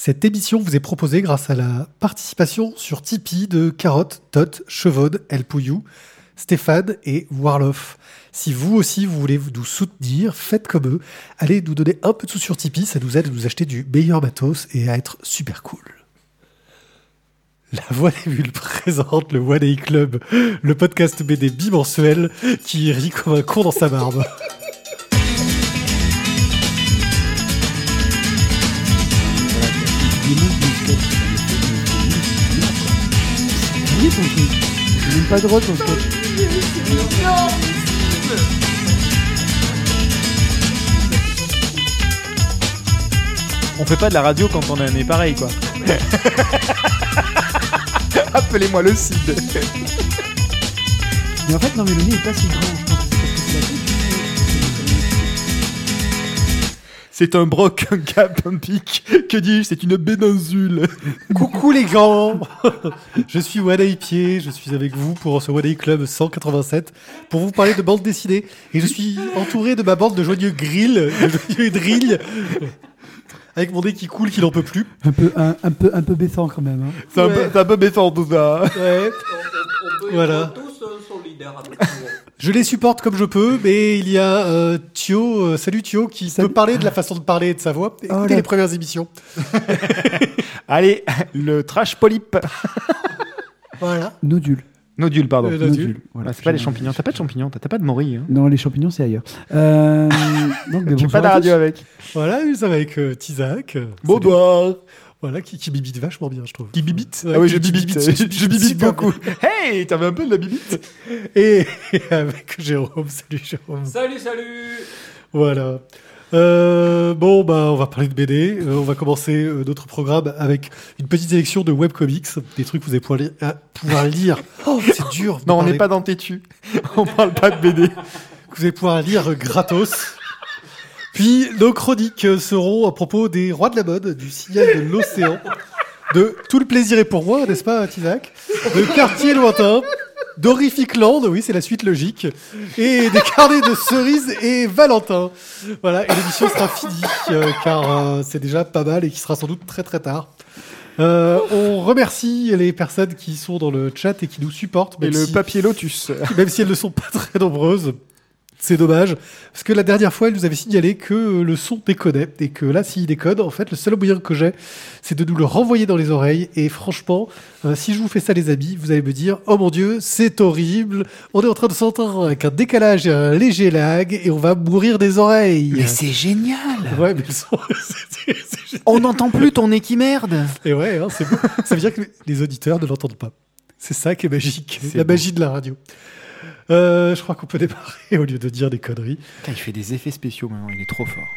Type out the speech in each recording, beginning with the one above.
Cette émission vous est proposée grâce à la participation sur Tipeee de Carotte, Tot, Chevaude, El Pouillou, Stéphane et Warloff. Si vous aussi vous voulez nous soutenir, faites comme eux. Allez nous donner un peu de sous sur Tipeee, ça nous aide à nous acheter du meilleur matos et à être super cool. La Voix des Bulles présente le One Day Club, le podcast BD bimensuel qui rit comme un con dans sa barbe. Oui, ton truc. C'est même pas drôle ton sketch. On fait pas de la radio quand on a un nez pareil, quoi. Appelez-moi le Cid. Mais en fait, non, mais le nez est pas si grand. C'est un broc, un cap, un pic. Que dis-je C'est une béninsule. Coucou les gants Je suis One Eye Pied, je suis avec vous pour ce One Eye Club 187 pour vous parler de bande dessinée. Et je suis entouré de ma bande de joyeux grill, de joyeux drill, avec mon nez qui coule, qui n'en peut plus. Un peu, un, un peu, un peu baissant quand même. Hein. C'est un, Ouais. peu- c'est un peu baissant tout ça. Ouais. Voilà. Je les supporte comme je peux, mais il y a euh, Thio, euh, salut Thio, qui Salut. peut parler de la façon de parler et de sa voix. Écoutez Oh là. les premières émissions. Allez, le trash polype. Voilà. Nodule. Nodule, pardon. Euh, Nodule. Voilà, c'est pas les champignons. T'as pas de champignons, t'as pas de morille. Hein. Non, les champignons, c'est ailleurs. Euh, donc, bonjour pas de radio avec. Voilà, nous sommes avec euh, Tizak. Euh. Voilà, qui, qui bibite vachement bien, je trouve. Qui bibite Ouais, Ah oui, je bibite. bibite, Je qui je bibite super beaucoup. Hey, t'avais un peu de la bibite Et, et avec Jérôme, salut Jérôme. Salut, salut Voilà. Euh, bon, bah, on va parler de BD. Euh, on va commencer euh, notre programme avec une petite sélection de webcomics, des trucs que vous allez pouvoir lire. pouvoir lire. Oh, c'est dur. Non, on n'est pas dans Tétu. On parle pas de BD. que vous allez pouvoir lire gratos. Puis nos chroniques euh, seront à propos des rois de la mode, du signal de l'océan, de Tout le plaisir est pour moi, n'est-ce pas, Tizak De Quartier lointain, d'Horrific Land, oui, c'est la suite logique, et des carnets de cerises et Valentin. Voilà, et l'émission sera finie, euh, car euh, c'est déjà pas mal et qui sera sans doute très très tard. Euh, on remercie les personnes qui sont dans le chat et qui nous supportent. Et même le si- papier lotus. même si elles ne sont pas très nombreuses. C'est dommage, parce que la dernière fois, elle nous avait signalé que euh, le son déconnait, et que là, s'il déconne, en fait, le seul moyen que j'ai, c'est de nous le renvoyer dans les oreilles, et franchement, euh, si je vous fais ça, les amis, vous allez me dire, oh mon dieu, c'est horrible, on est en train de s'entendre avec un décalage et un léger lag, et on va mourir des oreilles. c'est génial Ouais, mais le son, c'est- c'est- On n'entend plus ton nez qui merde et ouais, hein, c'est beau. ça veut dire que les auditeurs ne l'entendent pas. C'est ça qui est magique, C'est la magie de la radio. Euh, je crois qu'on peut démarrer au lieu de dire des conneries. Il fait des effets spéciaux maintenant, il est trop fort.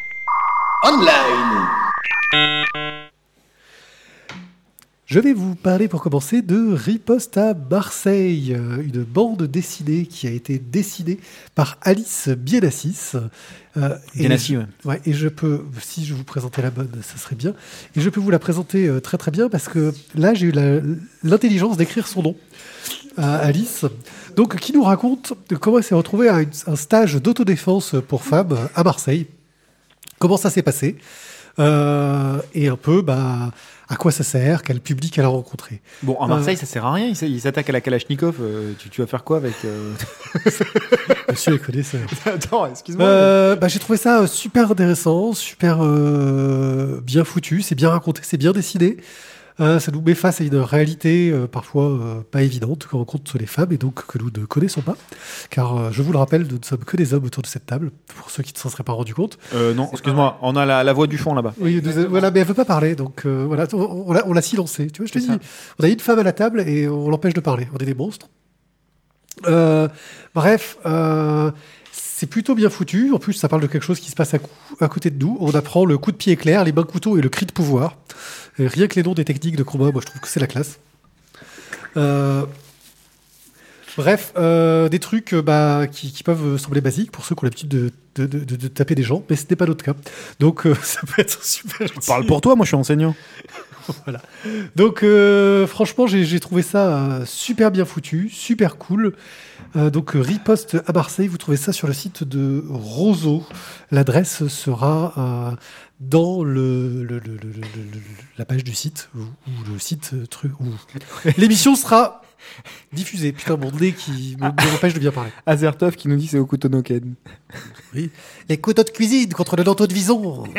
Je vais vous parler pour commencer de Riposte à Marseille, euh, une bande dessinée qui a été dessinée par Alice Bienassis. Euh, Bienassis, ouais. ouais, et je peux, si je vous présentais la bonne, ça serait bien. Et je peux vous la présenter euh, très très bien parce que là, j'ai eu l'intelligence d'écrire son nom à Alice. Donc, qui nous raconte comment elle s'est retrouvée à une- un stage d'autodéfense pour femmes à Marseille? Comment ça s'est passé? Euh, et un peu bah, à quoi ça sert, quel public elle a rencontré? Bon, à Marseille, ça sert à rien, il s- il s'attaque à la Kalachnikov, euh, tu, tu vas faire quoi avec... euh, Monsieur les connaisseurs. Attends, excuse-moi. Euh, bah, j'ai trouvé ça euh, super intéressant, super euh, bien foutu, c'est bien raconté, c'est bien dessiné. Euh, ça nous met face à une réalité euh, parfois euh, pas évidente que rencontrent les femmes et donc que nous ne connaissons pas. Car je vous le rappelle, nous ne sommes que des hommes autour de cette table, pour ceux qui ne s'en seraient pas rendus compte. Non, excuse-moi, on a la, la voix du fond là-bas. Oui, nous- voilà, mais elle veut pas parler, donc voilà, on, on l'a- silencée. Tu vois, je te dis, ça. on a une femme à la table et on l'empêche de parler. On est des monstres. Bref, c'est plutôt bien foutu. En plus, ça parle de quelque chose qui se passe à, à côté de nous. On apprend le coup de pied éclair, les bains couteaux et le cri de pouvoir. Et rien que les noms des techniques de combat, moi, je trouve que c'est la classe. Euh, Bref, euh, des trucs euh, bah, qui, qui peuvent sembler basiques pour ceux qui ont l'habitude de, de, de- de- de taper des gens, mais ce n'est pas notre cas. Donc euh, ça peut être super. Parle pour toi, moi je suis enseignant. voilà. Donc, franchement, j'ai trouvé ça super bien foutu, super cool. Donc, riposte à Marseille, vous trouvez ça sur le site de Roseau. L'adresse sera dans le, le- le- le- le- le- la page du site, ou, ou le site euh, truc. ou- L'émission sera diffusée. Putain, mon nez qui me empêche de bien parler. Azertov qui nous dit c'est au Kutonoken. Les couteaux de cuisine contre le lenteau de vison.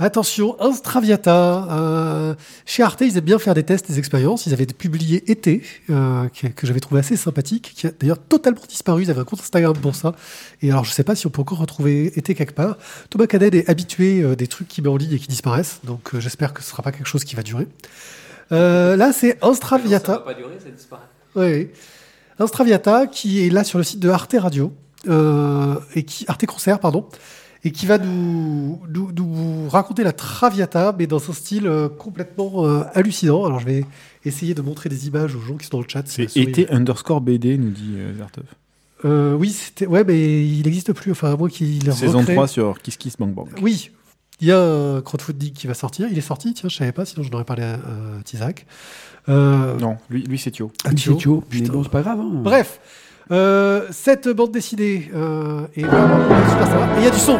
Attention, Instraviata. euh, chez Arte, ils aiment bien faire des tests, des expériences. Ils avaient publié été, euh, que, que j'avais trouvé assez sympathique, qui a d'ailleurs totalement disparu. Ils avaient un compte Instagram pour ça. Et alors, je sais pas si on peut encore retrouver été quelque part. Thomas Cadet est habitué euh, des trucs qui met en ligne et qui disparaissent. Donc, j'espère que ce sera pas quelque chose qui va durer. Là, c'est Instraviata. Ça va pas durer, ça disparaît. Oui. Instraviata qui est là sur le site de Arte Radio et qui Arte Concert pardon et qui va nous, nous, nous raconter la Traviata mais dans un style euh, complètement euh, hallucinant. Alors je vais essayer de montrer des images aux gens qui sont dans le chat. C'est été underscore BD, nous dit euh, Azertov. Euh, oui, c'était ouais mais il n'existe plus. Enfin à moins qu'il ait Saison recréé. 3 sur Kiss Kiss Bang Bang. Oui. Il y a un crowdfunding qui va sortir. Il est sorti, tiens, je savais pas, sinon je n'aurais parlé à euh, Tizak. Euh, Non, lui, lui c'est Thio. Oui, Thio. c'est Thio. Mais Putain. bon, c'est pas grave. hein. Bref, euh, cette bande dessinée euh, est vraiment super sympa. Et il y a du son.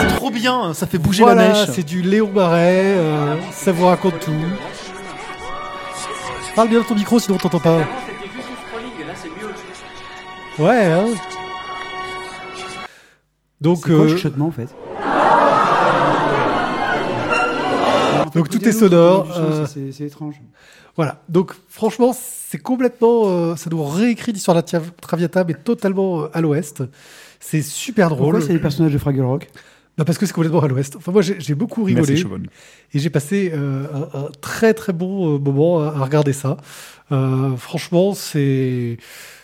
C'est trop bien, ça fait bouger Voilà, c'est du Léon Marais. euh, ça vous raconte tout. Parle bien de ton micro, sinon on t'entend pas. C'était juste du scrolling, là c'est mieux. Ouais. Hein. Donc, C'est quoi le euh, chuchotement en fait? Donc, tout est sonore, euh, c'est- étrange. Voilà. Donc, franchement, c'est complètement. euh, ça nous réécrit l'histoire de la Traviata, mais totalement euh, à l'ouest. C'est super drôle. Pourquoi c'est les personnages de Fraggle Rock? Bah, parce que c'est complètement à l'ouest. Enfin, moi, j'ai beaucoup rigolé. Et j'ai passé euh, un, un très très bon moment à, à regarder ça. Euh, franchement, c'est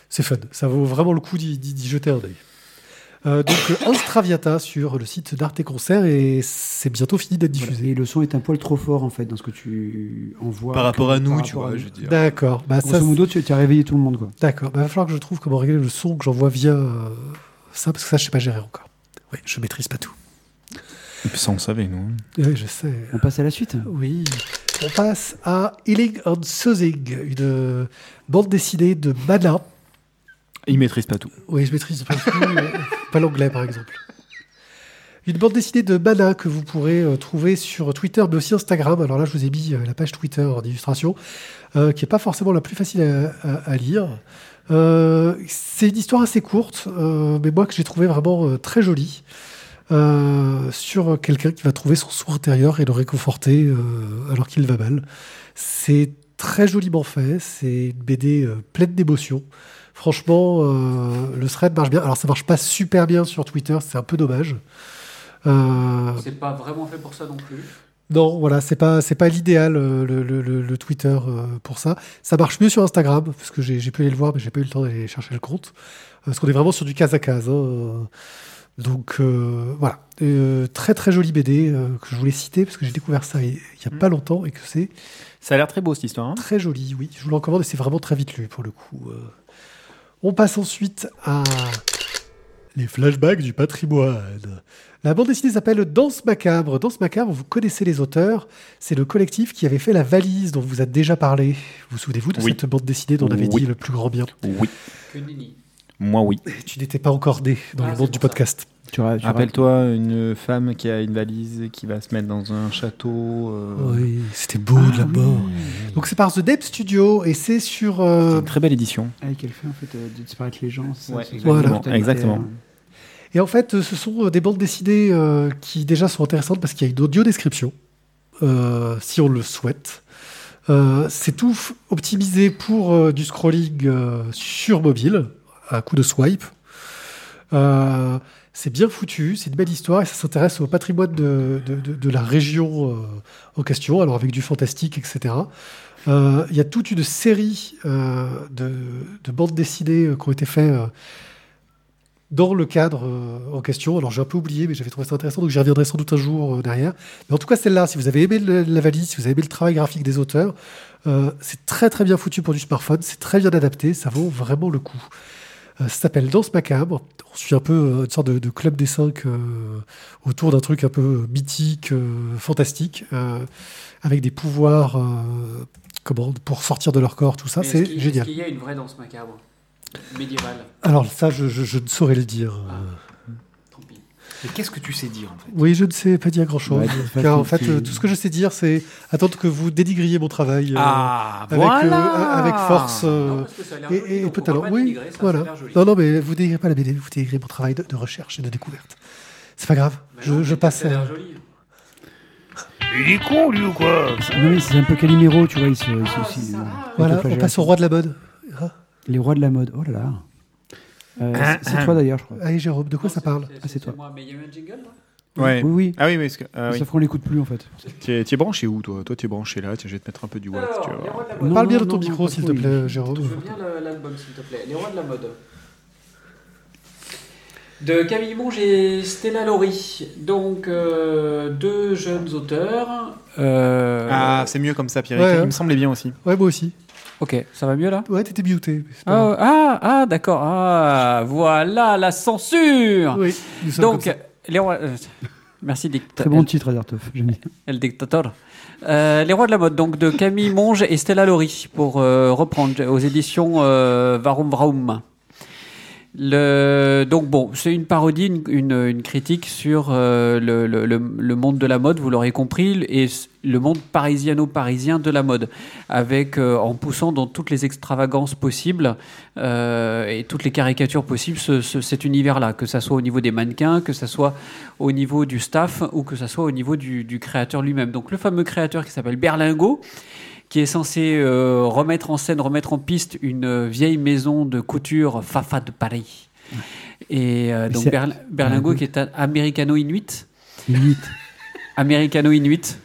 c'est fun. Ça vaut vraiment le coup d'y d'y- d'y jeter un œil. Euh, donc, euh, Instraviata sur le site d'Arte Concert et c'est bientôt fini d'être Voilà. diffusé. Et le son est un poil trop fort en fait dans ce que tu envoies. Par rapport à nous, tu vois, je veux dire. D'accord. Bah, ça, Grosso modo, tu tu as réveillé tout le monde quoi. D'accord. Bah, va falloir que je trouve comment régler le son que j'envoie via euh, ça parce que ça, je sais pas gérer encore. Oui, je maîtrise pas tout. Et puis ça, on savait, nous. hein. Oui, je sais. On passe à la suite. Oui. On passe à Healing and Soothing, une bande dessinée de Mana. Il maîtrise pas tout. Oui, je maîtrise pas, tout, pas l'anglais, par exemple. Une bande dessinée de Mana que vous pourrez euh, trouver sur Twitter, mais aussi Instagram. Alors là, je vous ai mis euh, la page Twitter en illustration, euh, qui est pas forcément la plus facile à, lire. C'est une histoire assez courte, mais moi que j'ai trouvé vraiment très jolie. sur quelqu'un qui va trouver son soin intérieur et le réconforter alors qu'il va mal. C'est très joliment fait, c'est une BD pleine d'émotions. Franchement, euh, le thread marche bien. Alors, ça marche pas super bien sur Twitter, c'est un peu dommage. Euh, C'est pas vraiment fait pour ça non plus. non, voilà, c'est pas c'est pas l'idéal euh, le, le- le- le Twitter euh, pour ça. Ça marche mieux sur Instagram parce que j'ai j'ai pu aller le voir, mais j'ai pas eu le temps d'aller chercher le compte parce qu'on est vraiment sur du case à case. hein. Donc euh, voilà, Euh, très très jolie BD euh, que je voulais citer parce que j'ai découvert ça il y a pas longtemps et que c'est Ça a l'air très beau cette histoire. hein. Très joli, oui. Je vous le recommande et c'est vraiment très vite lu pour le coup. On passe ensuite à les flashbacks du patrimoine. La bande dessinée s'appelle Danse macabre. Danse macabre, vous connaissez les auteurs. C'est le collectif qui avait fait la valise dont vous a déjà parlé. Vous vous souvenez-vous de Oui. cette bande dessinée dont on avait Oui. dit le plus grand bien? Oui. Que nenni. Moi, oui. Tu n'étais pas encore né dans Ah, le c'est monde du podcast. Tu tu ra- Rappelle-toi une femme qui a une valise qui va se mettre dans un château. euh, Oui, c'était beau de la mort. Donc c'est par The Deep Studio et c'est sur... C'est euh, une très belle édition. Ah, qu'elle fait en fait euh, de disparaître les gens. c'est ça, Ouais, c'est- exactement, exactement. Et en fait, euh, ce sont euh, des bandes dessinées euh, qui déjà sont intéressantes parce qu'il y a une audio description, euh, si on le souhaite. Euh, c'est tout optimisé pour euh, du scrolling euh, sur mobile, à coup de swipe. Euh, c'est bien foutu, c'est une belle histoire et ça s'intéresse au patrimoine de, de- la région euh, en question, alors avec du fantastique, etc. Euh, Il y a toute une série de, de bandes dessinées qui ont été faites dans le cadre en question. Alors j'ai un peu oublié, mais j'avais trouvé ça intéressant, donc j'y reviendrai sans doute un jour derrière. Mais en tout cas, celle-là, si vous avez aimé le- la valise, si vous avez aimé le travail graphique des auteurs, c'est très très bien foutu pour du smartphone, c'est très bien adapté, ça vaut vraiment le coup. Euh, ça s'appelle Danse Macabre. On suit un peu euh, une sorte de, de club des cinq euh, autour d'un truc un peu mythique, fantastique, avec des pouvoirs comment, pour sortir de leur corps, tout ça. C'est génial. Est-ce qu'il y a une vraie danse macabre médiévale? Alors ça, je, je- je ne saurais le dire. Ah. Mais qu'est-ce que tu sais dire en fait? Oui, je ne sais pas dire grand-chose. Ouais, car en fait, tu- euh, tout ce que je sais dire, c'est attendre que vous dénigriez mon travail. euh, Ah, avec, voilà euh, avec force. euh, Non, parce que ça a l'air et, joli, et donc peu on de va talent. pas Oui, voilà. Non, non, mais vous dénigrez pas la BD, vous dénigrez mon travail de, de recherche et de découverte. C'est pas grave. Mais je, non, je mais passe. Ça a à- joli. Il est con lui ou quoi? Non, mais c'est un peu Calimero, tu vois. Il se, il se- Ah, aussi, Voilà, on passe au roi de la mode. Ah, Les rois de la mode. Oh là là. Euh, Ah, c'est- ah. toi d'ailleurs, je crois. Allez, Jérôme, de quoi Non, ça parle Ah, c'est toi. moi, mais il y a eu un jingle là Ouais. Oui, oui. Ah oui, mais est-ce que. ah oui. Sauf qu'on l'écoute plus en fait. Tu es, branché où toi? Toi, tu es branché là. Tiens, je vais te mettre un peu du watt. Alors, tu. Parle bien de ton non, micro, s'il te plaît, Je Jérôme. veux bien l'album, s'il te plaît. Les rois de la mode. De Camille Monge et Stella Laurie. Donc, euh, deux jeunes auteurs. Euh, Ah, c'est mieux comme ça, Pierre. Ouais, Il ouais. me semblait bien aussi. Ouais, moi aussi. Ok, ça va mieux là Ouais, t'étais muté. Ah, ah, ah, d'accord. Ah, voilà la censure. Oui, nous sommes comme Donc, ça. les rois. euh, merci, dictateur. Très bon titre, Azartov. El Dictator. Euh, les rois de la mode, donc de Camille Monge et Stella Laurie, pour euh, reprendre aux éditions euh, Varum Vraum. Le, donc bon, c'est une parodie, une, une, une critique sur euh, le, le, le, le monde de la mode, vous l'aurez compris, et s- le monde parisiano-parisien de la mode, avec euh, en poussant dans toutes les extravagances possibles euh, et toutes les caricatures possibles ce, ce- cet univers-là, que ça soit au niveau des mannequins, que ça soit au niveau du staff ou que ça soit au niveau du, du créateur lui-même. Donc le fameux créateur qui s'appelle Berlingot, qui est censé euh, remettre en scène, remettre en piste une vieille maison de couture Fafa de Paris. Et donc Berl- Berlingot qui est un américano-inuit. Inuit. Américano-inuit.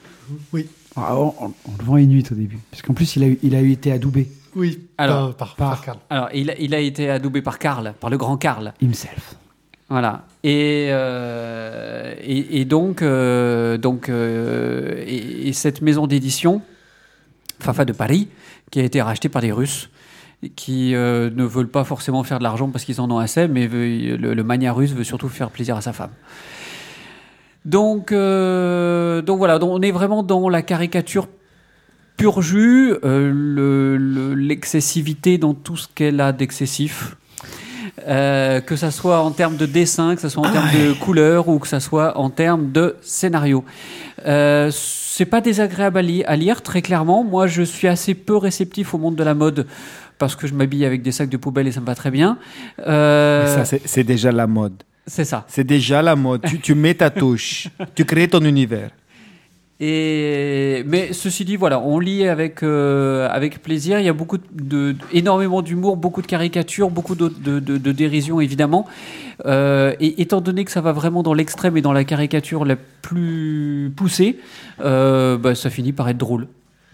Ah, on, on- on le vend Inuit au début. Parce qu'en plus, il a, eu- il a eu été adoubé. Oui, Alors, par, par, par- par Karl. Alors, il, a- il a été adoubé par Karl, par le grand Karl. Himself. Voilà. Et, euh, et, et donc, euh, donc euh, et, et cette maison d'édition, Fafa de Paris, qui a été rachetée par les Russes, qui euh, ne veulent pas forcément faire de l'argent parce qu'ils en ont assez, mais veut- le, le mania russe veut surtout faire plaisir à sa femme. Donc, euh, donc voilà, donc on est vraiment dans la caricature pur jus, euh, le- le- l'excessivité dans tout ce qu'elle a d'excessif. Euh, que ça soit en termes de dessin, que ça soit en termes de couleur ou que ça soit en termes de scénario. Euh, c'est pas désagréable à, li- à lire, très clairement. Moi, je suis assez peu réceptif au monde de la mode parce que je m'habille avec des sacs de poubelle et ça me va très bien. Euh, c'est déjà la mode. C'est ça. C'est déjà la mode. Tu, tu mets ta touche. tu crées ton univers. Et mais ceci dit, voilà, on lit avec euh, avec plaisir. Il y a beaucoup de énormément d'humour, beaucoup de caricatures, beaucoup de, de, de- dérision évidemment. Euh, et étant donné que ça va vraiment dans l'extrême et dans la caricature la plus poussée, euh, bah, ça finit par être drôle.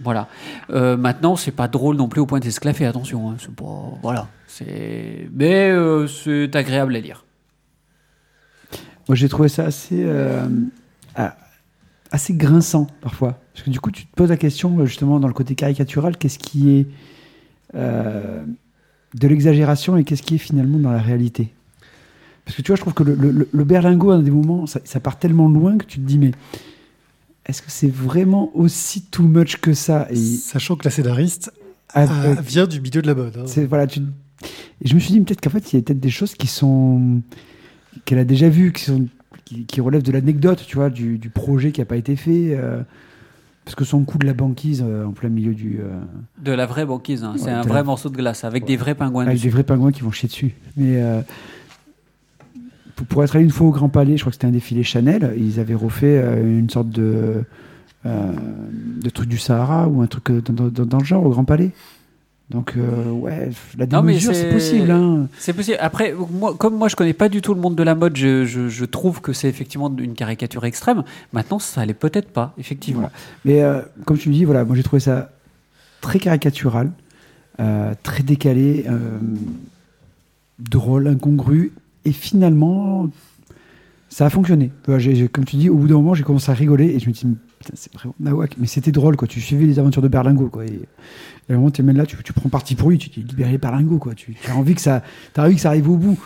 Voilà. Maintenant, c'est pas drôle non plus au point d'esclaffer. Attention, hein, c'est pas voilà. C'est mais c'est agréable à lire. Moi, j'ai trouvé ça assez, euh, ah, assez grinçant parfois. Parce que du coup, tu te poses la question, justement, dans le côté caricatural, qu'est-ce qui est euh, de l'exagération et qu'est-ce qui est finalement dans la réalité? Parce que tu vois, je trouve que le, le, le berlingot, à des moments, ça, ça part tellement loin que tu te dis, mais est-ce que c'est vraiment aussi too much que ça? Et, Sachant que la scénariste avec- euh, vient du milieu de la mode. hein. voilà, tu... Et je me suis dit peut-être qu'en fait il y a peut-être des choses qui sont qu'elle a déjà vues, qui sont qui, qui relèvent de l'anecdote, tu vois, du, du projet qui n'a pas été fait. euh, parce que son coup de la banquise euh, en plein milieu du euh, De la vraie banquise. hein. c'est Ouais, un vrai la- morceau de glace avec des vrais pingouins avec dessus. des vrais pingouins qui vont chier dessus. Mais euh, pour, pour être allé une fois au Grand Palais, je crois que c'était un défilé Chanel, ils avaient refait euh, une sorte de euh, de truc du Sahara ou un truc euh, dans, dans- dans le genre au Grand Palais. Donc euh, ouais, la démesure c'est- possible. Hein. C'est possible. Après, moi, comme moi, je connais pas du tout le monde de la mode, je, je- je trouve que c'est effectivement une caricature extrême. Maintenant, ça allait peut-être pas, effectivement. Voilà. Mais euh, comme tu me dis, voilà, moi j'ai trouvé ça très caricatural, euh, très décalé, drôle, incongru Et finalement, ça a fonctionné. Comme tu dis, au bout d'un moment, j'ai commencé à rigoler et je me dis, c'est vraiment nawak. Mais c'était drôle, quoi. Tu suivais les aventures de Berlingot, quoi. Et, et à un moment, tu même là, tu, prends parti pour lui, tu dis, libérer Berlingot, quoi. Tu, as envie que ça, as envie que ça arrive au bout.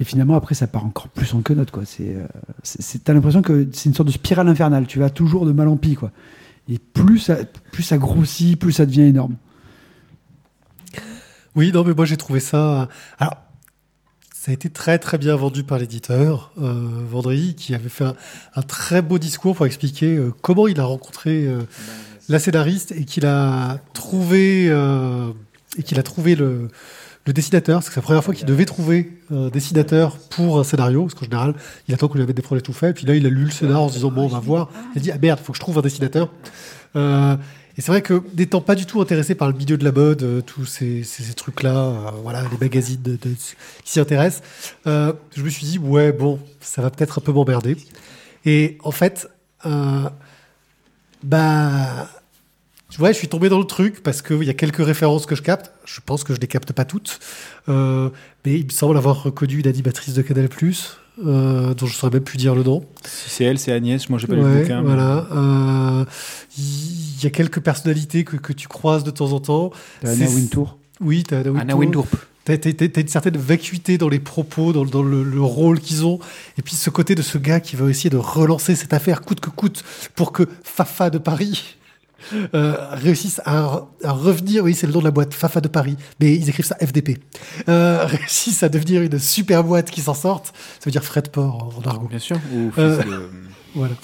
Et finalement, après, ça part encore plus en quenotte, quoi. Euh, c'est- c'est- t'as l'impression que c'est une sorte de spirale infernale. Tu vas toujours de mal en pis, quoi. Et plus ça, plus ça grossit, plus ça devient énorme. Oui, non, mais moi j'ai trouvé ça. Alors, ça a été très très bien vendu par l'éditeur euh, Vendredi, qui avait fait un, un très beau discours pour expliquer euh, comment il a rencontré euh, la scénariste et qu'il a trouvé euh, et qu'il a trouvé le, le dessinateur. C'est la première fois qu'il devait trouver un dessinateur pour un scénario, parce qu'en général, il attend qu'on lui avait des projets tout faits. Puis là, il a lu le scénario en se disant bon, on va voir. Il a dit ah merde, faut que je trouve un dessinateur. Et c'est vrai que n'étant pas du tout intéressé par le milieu de la mode, euh, tous ces, trucs-là, euh, voilà, les magazines qui s'y intéressent, euh, je me suis dit ouais bon, ça va peut-être un peu m'emmerder. Et en fait, bah, je suis tombé dans le truc parce qu'il y a quelques références que je capte. Je pense que je les capte pas toutes, mais il me semble avoir reconnu une animatrice de Canal+, euh, dont je saurais même plus dire le nom. Si c'est elle, c'est Agnès. Moi, j'ai pas lu le bouquin. mais- voilà. Euh, Il y a quelques personnalités que, que tu croises de temps en temps. T'as Anna Wintour. Oui, t'as Anna Anna Wintour. T'as, t'as- t'as- t'as une certaine vacuité dans les propos, dans, le- dans le, le rôle qu'ils ont. Et puis ce côté de ce gars qui veut essayer de relancer cette affaire coûte que coûte pour que Fafa de Paris euh, réussisse à, à revenir. Oui, c'est le nom de la boîte, Fafa de Paris. Mais ils écrivent ça FDP. Euh, réussissent à devenir une super boîte qui s'en sorte. Ça veut dire frais de port en argot. Bien sûr. Ou Euh, fils de- Voilà.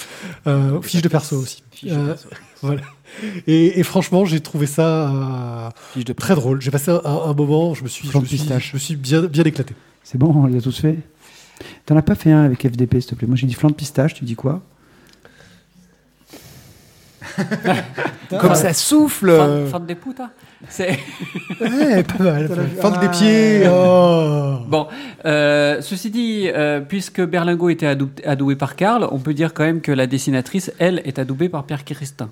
Euh, fiche de perso aussi. Fiche de Euh, perso. voilà. Et, et franchement, j'ai trouvé ça euh, Fiche de très drôle. J'ai passé un, un moment, je me suis, je me suis, pistache. je me suis bien, bien éclaté. C'est bon, on les a tous fait. T'en as pas fait un avec FDP, s'il te plaît. Moi, j'ai dit flan de pistache, tu dis quoi? Comme ça souffle. Fan des putas. C'est Ouais, pas mal. Fin Ah. des pieds. Oh. bon. euh, ceci dit, euh, puisque Berlingot était adou- adoubé par Karl, on peut dire quand même que la dessinatrice, elle, est adoubée par Pierre Christin,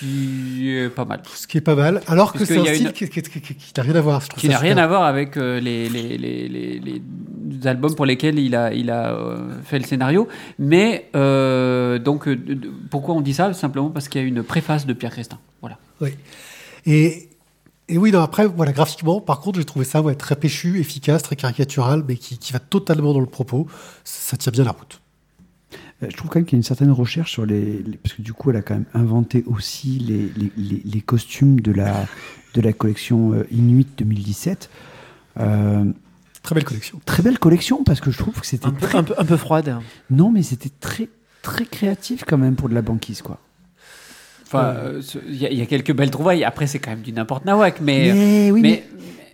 qui est pas mal. Ce qui est pas mal. Alors que c'est un style une- qui, qui- qui- qui- qui n'a rien à voir. je Qui n'a rien à voir avec euh, les, les, les, les, les- les albums pour lesquels il a, il a euh, fait le scénario. Mais euh, donc, pourquoi on dit ça? Simplement parce qu'il y a une préface de Pierre Christin. Voilà. Oui. Et, et oui, non, après, voilà, graphiquement, par contre, j'ai trouvé ça ouais, très péchu, efficace, très caricatural, mais qui, qui va totalement dans le propos. Ça tient bien la route. Euh, Je trouve quand même qu'il y a une certaine recherche sur les, les- Parce que du coup, elle a quand même inventé aussi les, les, les- les costumes de la, de la collection euh, Inuit 2017. Euh, Très belle collection. très belle collection parce que je trouve que c'était Un peu, très... un, peu, un peu froide. Non, mais c'était très, très créatif quand même pour de la banquise, quoi. Enfin, euh, ce- il y, a- il y a quelques belles trouvailles. Après, c'est quand même du n'importe nawak. Mais, Mais oui, mais,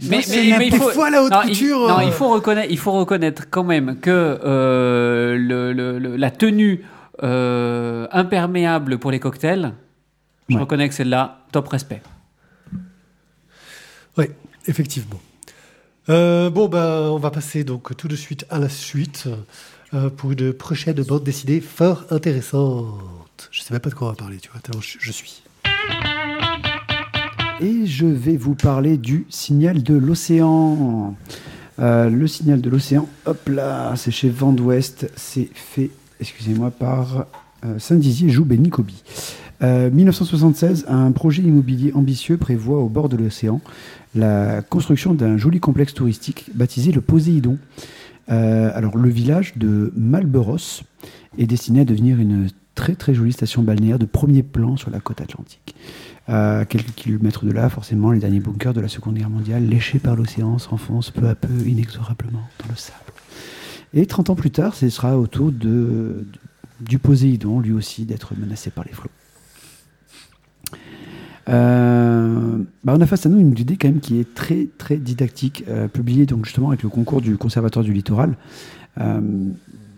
La- il faut, fois, la haute non, il- couture, non, il faut reconnaître, il faut reconnaître quand même que euh, le, le- le- la tenue euh, imperméable pour les cocktails, je Ouais. reconnais que celle-là, top respect. Oui, effectivement. Euh, bon, ben, on va passer donc tout de suite à la suite euh, pour une prochaine bande dessinée fort intéressante. Je sais même pas de quoi on va parler, tu vois, tellement je, je suis. Et je vais vous parler du signal de l'océan. Euh, le signal de l'océan, hop là, c'est chez Vent d'Ouest, c'est fait, excusez-moi, par euh, Saint-Dizier, Joub et Nicobi. Euh, 1976, un projet immobilier ambitieux prévoit au bord de l'océan la construction d'un joli complexe touristique baptisé le Poséidon. Euh, alors, le village de Malberos est destiné à devenir une très très jolie station balnéaire de premier plan sur la côte atlantique. À quelques kilomètres de là, forcément, les derniers bunkers de la Seconde Guerre mondiale, léchés par l'océan, s'enfoncent peu à peu, inexorablement, dans le sable. Et 30 ans plus tard, ce sera au tour de, du Poséidon, lui aussi, d'être menacé par les flots. Euh, bah, on a face à nous une idée quand même qui est très très didactique, euh, publiée donc justement avec le concours du Conservatoire du littoral. Euh,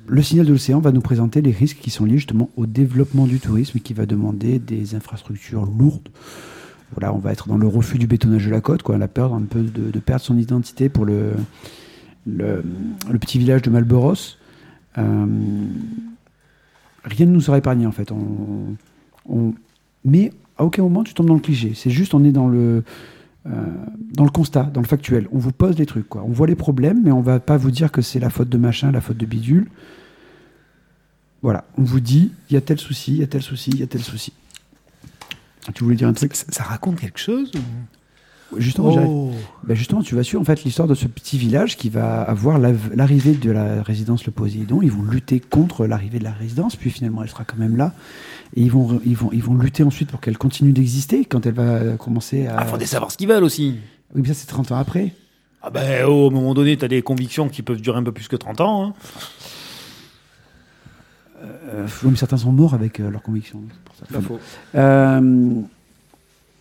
le signal de l'océan va nous présenter les risques qui sont liés justement au développement du tourisme qui va demander des infrastructures lourdes. Voilà, on va être dans le refus du bétonnage de la côte, quoi, la peur un peu de, perdre son identité pour le, le, petit village de Malberos. Euh, rien ne nous sera épargné en fait. Mais à aucun moment tu tombes dans le cliché. C'est juste on est dans le euh, dans le constat, dans le factuel. On vous pose les trucs, quoi. On voit les problèmes, mais on va pas vous dire que c'est la faute de machin, la faute de bidule. Voilà, on vous dit, il y a tel souci, il y a tel souci, il y a tel souci. Tu voulais dire un truc? Ça, ça raconte quelque chose Justement. Oh. Ben justement, tu vas suivre en fait l'histoire de ce petit village qui va avoir la- l'arrivée de la résidence Le Poséidon. Ils vont lutter contre l'arrivée de la résidence, puis finalement elle sera quand même là. Et ils vont, ils vont, ils vont lutter ensuite pour qu'elle continue d'exister quand elle va commencer à. Ah, faut savoir ce qu'ils veulent aussi. Oui, mais ça c'est 30 ans après. Ah ben, au moment donné, t'as des convictions qui peuvent durer un peu plus que 30 ans. hein. Euh, oui, mais certains sont morts avec euh, leurs convictions. Pas faux. Euh,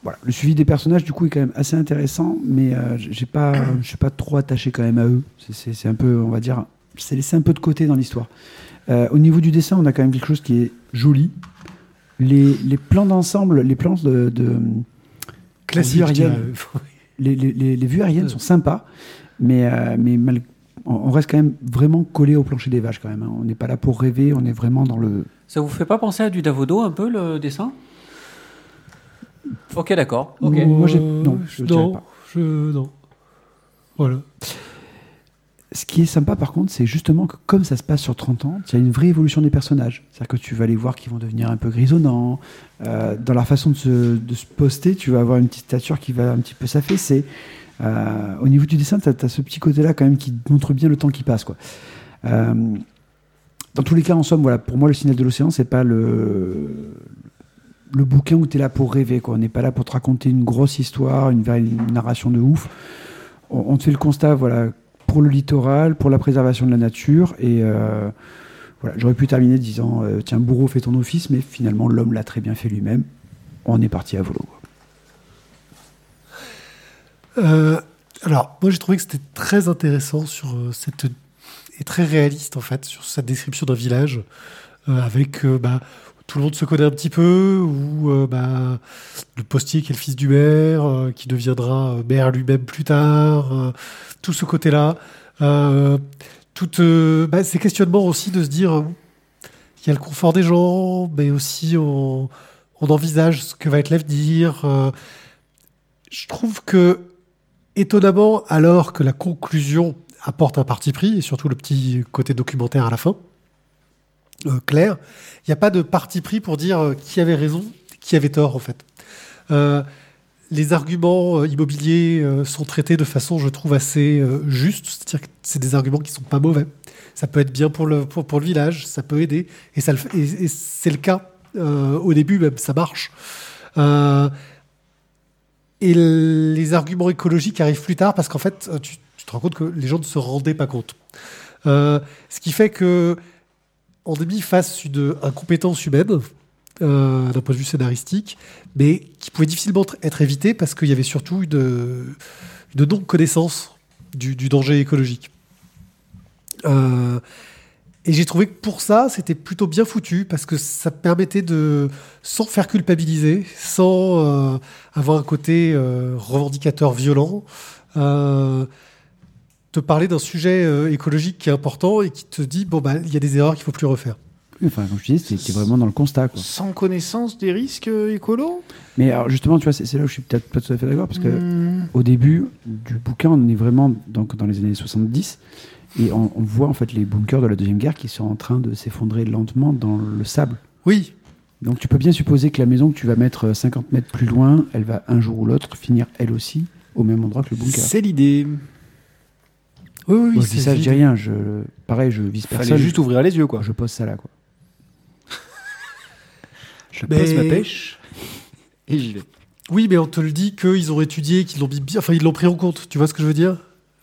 voilà, le suivi des personnages du coup est quand même assez intéressant, mais euh, j'ai pas, je suis pas trop attaché quand même à eux. C'est- un peu, on va dire, c'est laissé un peu de côté dans l'histoire. Euh, au niveau du dessin, on a quand même quelque chose qui est joli. Les, les plans d'ensemble, les plans de, de Classique. les vues aériennes sont sympas, mais, euh, mais mal- on, reste quand même vraiment collé au plancher des vaches quand même. hein. On n'est pas là pour rêver, on est vraiment dans le. Ça vous fait pas penser à du Davodo un peu le dessin? Ok, d'accord. Ok. Oui. Moi, j'ai- Euh, non, je dirais non, pas. je- non. Voilà. Ce qui est sympa par contre, c'est justement que comme ça se passe sur 30 ans, il y a une vraie évolution des personnages. C'est-à-dire que tu vas les voir qui vont devenir un peu grisonnants. Euh, dans leur façon de se, de se poster, tu vas avoir une petite stature qui va un petit peu s'affaisser. Euh, au niveau du dessin, tu as, ce petit côté-là quand même qui montre bien le temps qui passe. Quoi. Euh, dans tous les cas, en somme, voilà, pour moi, le signal de l'océan, c'est pas le, le bouquin où tu es là pour rêver. Quoi. On n'est pas là pour te raconter une grosse histoire, une, narration de ouf. On, te fait le constat, voilà, pour le littoral, pour la préservation de la nature. Et euh, voilà, j'aurais pu terminer disant euh, tiens, bourreau, fais ton office, mais finalement, l'homme l'a très bien fait lui-même. On est parti à volo. quoi. Euh, alors, moi j'ai trouvé que c'était très intéressant sur euh, cette et très réaliste en fait sur cette description d'un village euh, avec euh, bah, tout le monde se connaît un petit peu ou euh, bah, le postier qui est le fils du maire qui deviendra maire lui-même plus tard, tout ce côté-là, tout bah, ces questionnements aussi de se dire il y a le confort des gens, mais aussi on, envisage ce que va être l'avenir. je trouve que étonnamment, alors que la conclusion apporte un parti pris, et surtout le petit côté documentaire à la fin, euh, clair, il n'y a pas de parti pris pour dire euh, qui avait raison, qui avait tort, en fait. Euh, les arguments immobiliers sont traités de façon, je trouve, assez juste, c'est-à-dire que c'est des arguments qui sont pas mauvais. Ça peut être bien pour le, pour, pour le village, ça peut aider, et, c'est le cas. Au début, même, ça marche. Et les arguments écologiques arrivent plus tard parce qu'en fait, euh, tu, te rends compte que les gens ne se rendaient pas compte. Euh, ce qui fait que on face à une incompétence humaine euh, d'un point de vue scénaristique, mais qui pouvait difficilement tr- être évitée parce qu'il y avait surtout une, non-connaissance du, danger écologique. Et j'ai trouvé que pour ça, c'était plutôt bien foutu parce que ça permettait de, sans faire culpabiliser, sans euh, avoir un côté euh, revendicateur violent, euh, te parler d'un sujet euh, écologique qui est important et qui te dit bon bah il y a des erreurs qu'il faut plus refaire. Enfin, comme je disais, c'était vraiment dans le constat. Quoi. Sans connaissance des risques euh, écolos Mais alors, justement, tu vois, c'est c'est là où je suis peut-être pas tout à fait d'accord parce que Hmm. au début du bouquin, on est vraiment donc, dans les années 70 et on, on voit en fait les bunkers de la Deuxième Guerre qui sont en train de s'effondrer lentement dans le sable. Oui, Donc tu peux bien supposer que la maison que tu vas mettre euh, 50 mètres plus loin, elle va un jour ou l'autre finir elle aussi au même endroit que le bunker. C'est l'idée. oui, oui, oui, je dis c'est ça, je dis rien. Je, pareil, je vise Fallait personne. juste ouvrir les yeux, quoi. Je pose ça là, quoi. Je Mais- pose ma pêche et j'y vais. Oui, mais on te le dit qu'ils ont étudié, qu'ils l'ont mis bien, enfin ils l'ont pris en compte. Tu vois ce que je veux dire?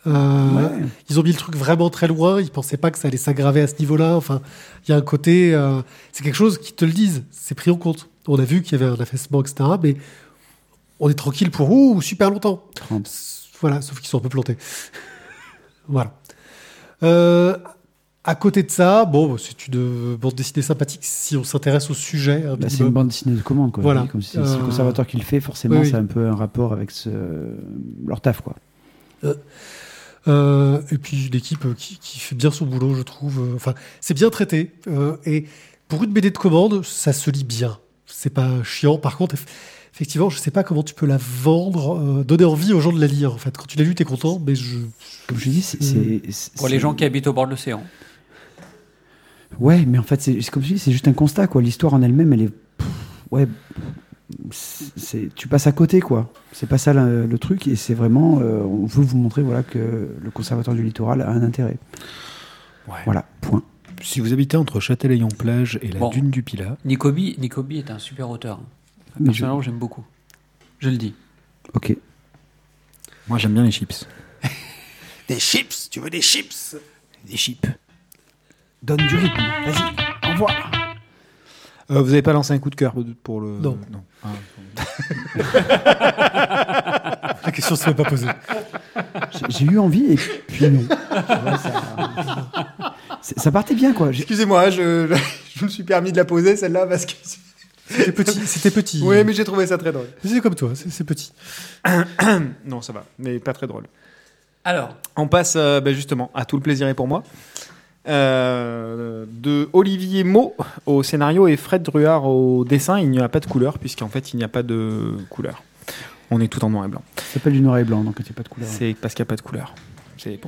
Euh, Ouais. Ils ont mis le truc vraiment très loin. Ils pensaient pas que ça allait s'aggraver à ce niveau-là. Enfin, il y a un côté, euh, c'est quelque chose qui te le disent. C'est pris en compte. On a vu qu'il y avait un affaissement, etc. Mais on est tranquille pour ouh, super longtemps. 30. Voilà, sauf qu'ils sont un peu plantés. voilà. Euh, à côté de ça, bon, c'est une bande dessinée sympathique si on s'intéresse au sujet. un Bah, c'est une bande dessinée de commande, quoi. Voilà. Comme si c'est le conservateur qui le fait, forcément, oui, oui. c'est un peu un rapport avec ce... leur taf, quoi. Euh, et puis une équipe euh, qui, qui fait bien son boulot, je trouve. Euh, Enfin, c'est bien traité. Euh, et pour une BD de commande, ça se lit bien. C'est pas chiant. Par contre, eff- effectivement, je sais pas comment tu peux la vendre, euh, donner envie aux gens de la lire. En fait, quand tu l'as lu, t'es content, mais je. Comme je dis, c'est. Pour les gens qui habitent au bord de l'océan. Ouais, mais en fait, c'est comme je dis, c'est juste un constat, quoi. L'histoire en elle-même, elle est. ouais. Tu passes à côté, quoi. C'est pas ça le, le truc, et c'est vraiment. euh, on veut vous montrer, voilà, que le conservatoire du littoral a un intérêt. Ouais. Voilà, point. Si vous habitez entre Châtelaillon-Plage et la Bon. dune du Pilat, Nicobi, Nicobi est un super auteur. Personnellement, j'aime beaucoup. Je le dis. Ok. moi j'aime bien les chips. Des chips? Tu veux des chips? Des chips. Donne du rythme. Vas-y, envoie. Euh, vous avez pas lancé un coup de cœur pour le. Non. Ah, La question se fait pas poser. J'ai- eu envie, et puis non. Ça, partait bien, quoi. Excusez-moi, je, je me suis permis de la poser celle-là parce que. C'était petit. C'était petit. Oui, mais j'ai trouvé ça très drôle. C'est comme toi, c'est c'est petit. Non, ça va, mais pas très drôle. Alors, On passe euh, ben, justement à Tout le plaisir est pour moi. Euh, de Olivier Mo au scénario et Fred Druard au dessin, il n'y a pas de couleur, puisqu'en fait il n'y a pas de couleur. On est tout en noir et blanc. Ça s'appelle du noir et blanc, donc il n'y a pas de couleur. C'est parce qu'il n'y a pas de couleur.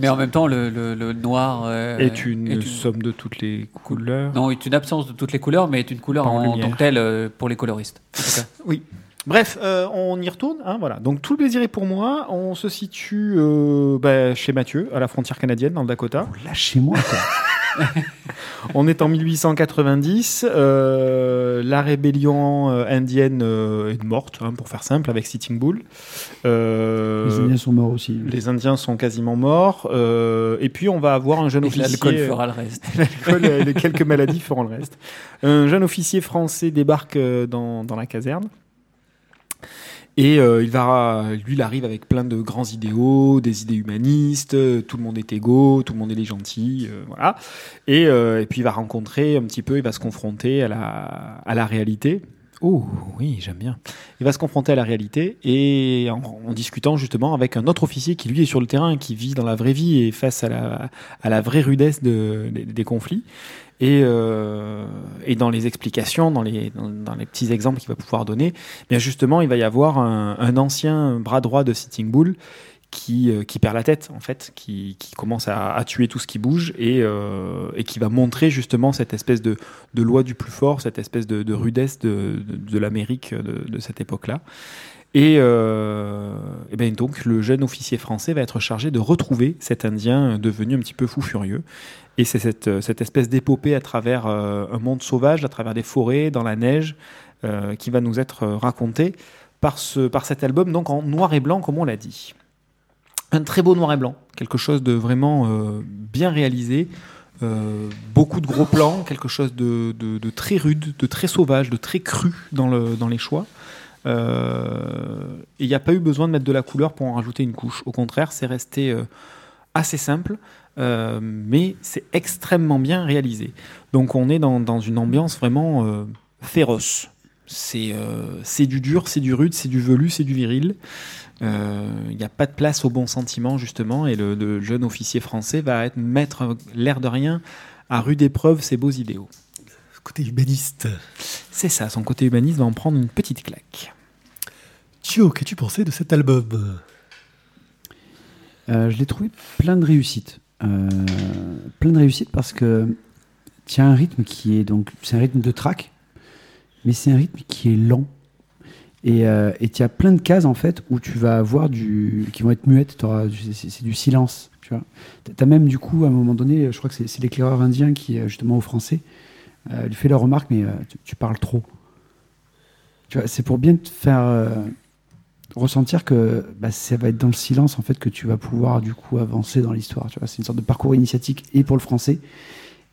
Mais ça. en même temps, le, le- le noir euh, est une somme de toutes les couleurs. Non, est une absence de toutes les couleurs, mais est une couleur en en, lumière. tant que telle euh, pour les coloristes. En tout cas. Oui. Bref, euh, on y retourne. Hein, voilà. Donc tout le plaisir est pour moi. On se situe euh, bah, chez Mathieu, à la frontière canadienne, dans le Dakota. Lâchez-moi, quoi. On est en 1890. euh, la rébellion indienne est morte, hein, pour faire simple, avec Sitting Bull. Euh, Les Indiens sont morts aussi. les Indiens sont quasiment morts. euh, et puis on va avoir un jeune Et officier. l'alcool fera le reste. L'alcool, les quelques maladies feront le reste. Un jeune officier français débarque dans, dans la caserne. Et euh, il va, lui, il arrive avec plein de grands idéaux, des idées humanistes. euh, Tout le monde est égaux, tout le monde est des gentils, euh, voilà. Et, euh, et puis il va rencontrer un petit peu, il va se confronter à la, à la réalité. Oh oui, j'aime bien. Il va se confronter à la réalité et en, en discutant justement avec un autre officier qui lui est sur le terrain, qui vit dans la vraie vie et face à la, à la vraie rudesse de, des, des conflits. Et, euh, et dans les explications, dans les, petits exemples qu'il va pouvoir donner, eh bien justement, il va y avoir un, ancien bras droit de Sitting Bull qui, euh, perd la tête, en fait, qui, commence à, tuer tout ce qui bouge et, euh, et qui va montrer justement cette espèce de, loi du plus fort, cette espèce de, de rudesse de, l'Amérique de cette époque-là. Et, euh, et ben donc le jeune officier français va être chargé de retrouver cet Indien devenu un petit peu fou furieux. Et c'est cette, cette espèce d'épopée à travers euh, un monde sauvage, à travers des forêts, dans la neige, euh, qui va nous être racontée par, ce, par cet album, donc en noir et blanc, comme on l'a dit. Un très beau noir et blanc, quelque chose de vraiment euh, bien réalisé, euh, beaucoup de gros plans, quelque chose de, de- de très rude, de très sauvage, de très cru dans, le, dans les choix. Euh, et il n'y a pas eu besoin de mettre de la couleur pour en rajouter une couche. Au contraire, c'est resté euh, assez simple, euh, mais c'est extrêmement bien réalisé. Donc on est dans, dans une ambiance vraiment euh, féroce. C'est euh, du dur, c'est du rude, c'est du velu, c'est du viril. Il n'y a pas de place au bon sentiment, justement, et le, le jeune officier français va être mettre l'air de rien à rude épreuve ses beaux idéaux. Côté humaniste. C'est ça, son côté humaniste va en prendre une petite claque. Thio, qu'as-tu pensé de cet album? Euh, je l'ai trouvé plein de réussite. Euh, plein de réussite parce que tu as un rythme qui est donc c'est un rythme de track, mais c'est un rythme qui est lent. Et euh, tu as plein de cases en fait où tu vas avoir du qui vont être muettes. C'est du silence. Tu. T'as même du coup à un moment donné, je crois que c'est- l'éclaireur indien qui justement au français euh, lui fait la remarque, mais tu, tu parles trop. Tu vois, c'est pour bien te faire ressentir que bah, ça va être dans le silence en fait que tu vas pouvoir du coup avancer dans l'histoire. Tu vois, c'est une sorte de parcours initiatique et pour le français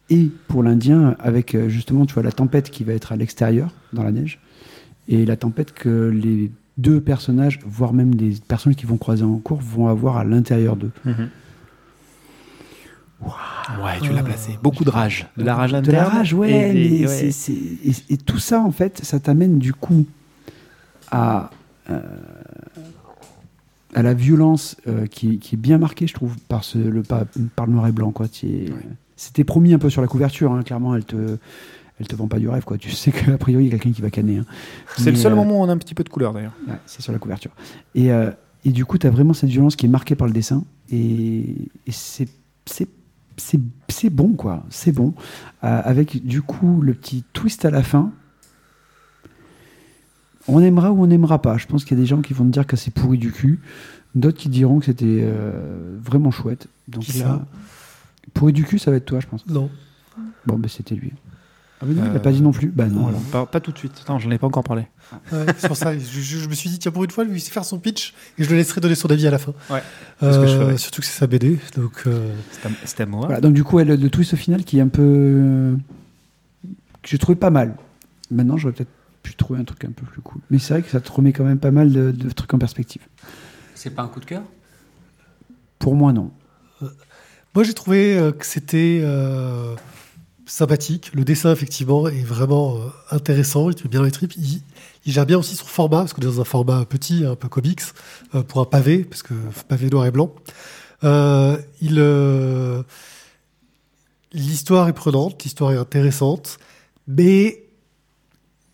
et pour l'indien avec euh, justement tu vois la tempête qui va être à l'extérieur dans la neige et la tempête que les deux personnages, voire même des personnes qui vont croiser en cours, vont avoir à l'intérieur d'eux. Ouais, tu l'as placé. Beaucoup de rage. De la rage De interne. la rage, ouais, et- mais et- ouais. c'est- c'est- et, et tout ça, en fait, ça t'amène du coup à, euh, à la violence euh, qui, qui est bien marquée, je trouve, par, ce, le, par, par le noir et blanc. quoi. C'était promis un peu sur la couverture, hein, clairement, elle te, elle te vend pas du rêve, quoi. Tu sais qu'a priori, il y a quelqu'un qui va canner. hein. C'est le seul euh, moment où on a un petit peu de couleur d'ailleurs. Ouais, c'est sur la couverture. Et, euh, et du coup, tu as vraiment cette violence qui est marquée par le dessin. Et, et c'est, c'est, c'est, c'est bon, quoi. C'est bon. Euh, avec du coup le petit twist à la fin. On aimera ou on n'aimera pas. Je pense qu'il y a des gens qui vont te dire que c'est pourri du cul. D'autres qui diront que c'était euh, vraiment chouette. Donc Qui là, ça? pourri du cul, ça va être toi, je pense. Non. Bon, ben c'était lui. Ah, mais non, il Euh, n'a pas dit non plus. Bah non, Non, alors. pas, pas tout de suite. Non, j'en ai pas encore parlé. Ouais, c'est pour ça. Je, je- je me suis dit, tiens, pour une fois, lui, il sait faire son pitch et je le laisserai donner son avis à la fin. Ouais, ce que je Euh, ferai. surtout que c'est sa BD. Donc, euh, C'est à, moi. Voilà, donc du coup, le, twist au final qui est un peu. euh, que j'ai trouvé pas mal. Maintenant, j'aurais peut-être pu trouver un truc un peu plus cool. Mais c'est vrai que ça te remet quand même pas mal de, de trucs en perspective. C'est pas un coup de cœur? Pour moi, non. Moi, j'ai trouvé euh, que c'était euh, sympathique. Le dessin, effectivement, est vraiment euh, intéressant. Il te met bien dans les tripes. Il, il gère bien aussi son format, parce qu'on est dans un format petit, un peu comics, euh, pour un pavé, parce que pavé noir et blanc. Euh, il, euh, l'histoire est prenante, l'histoire est intéressante, mais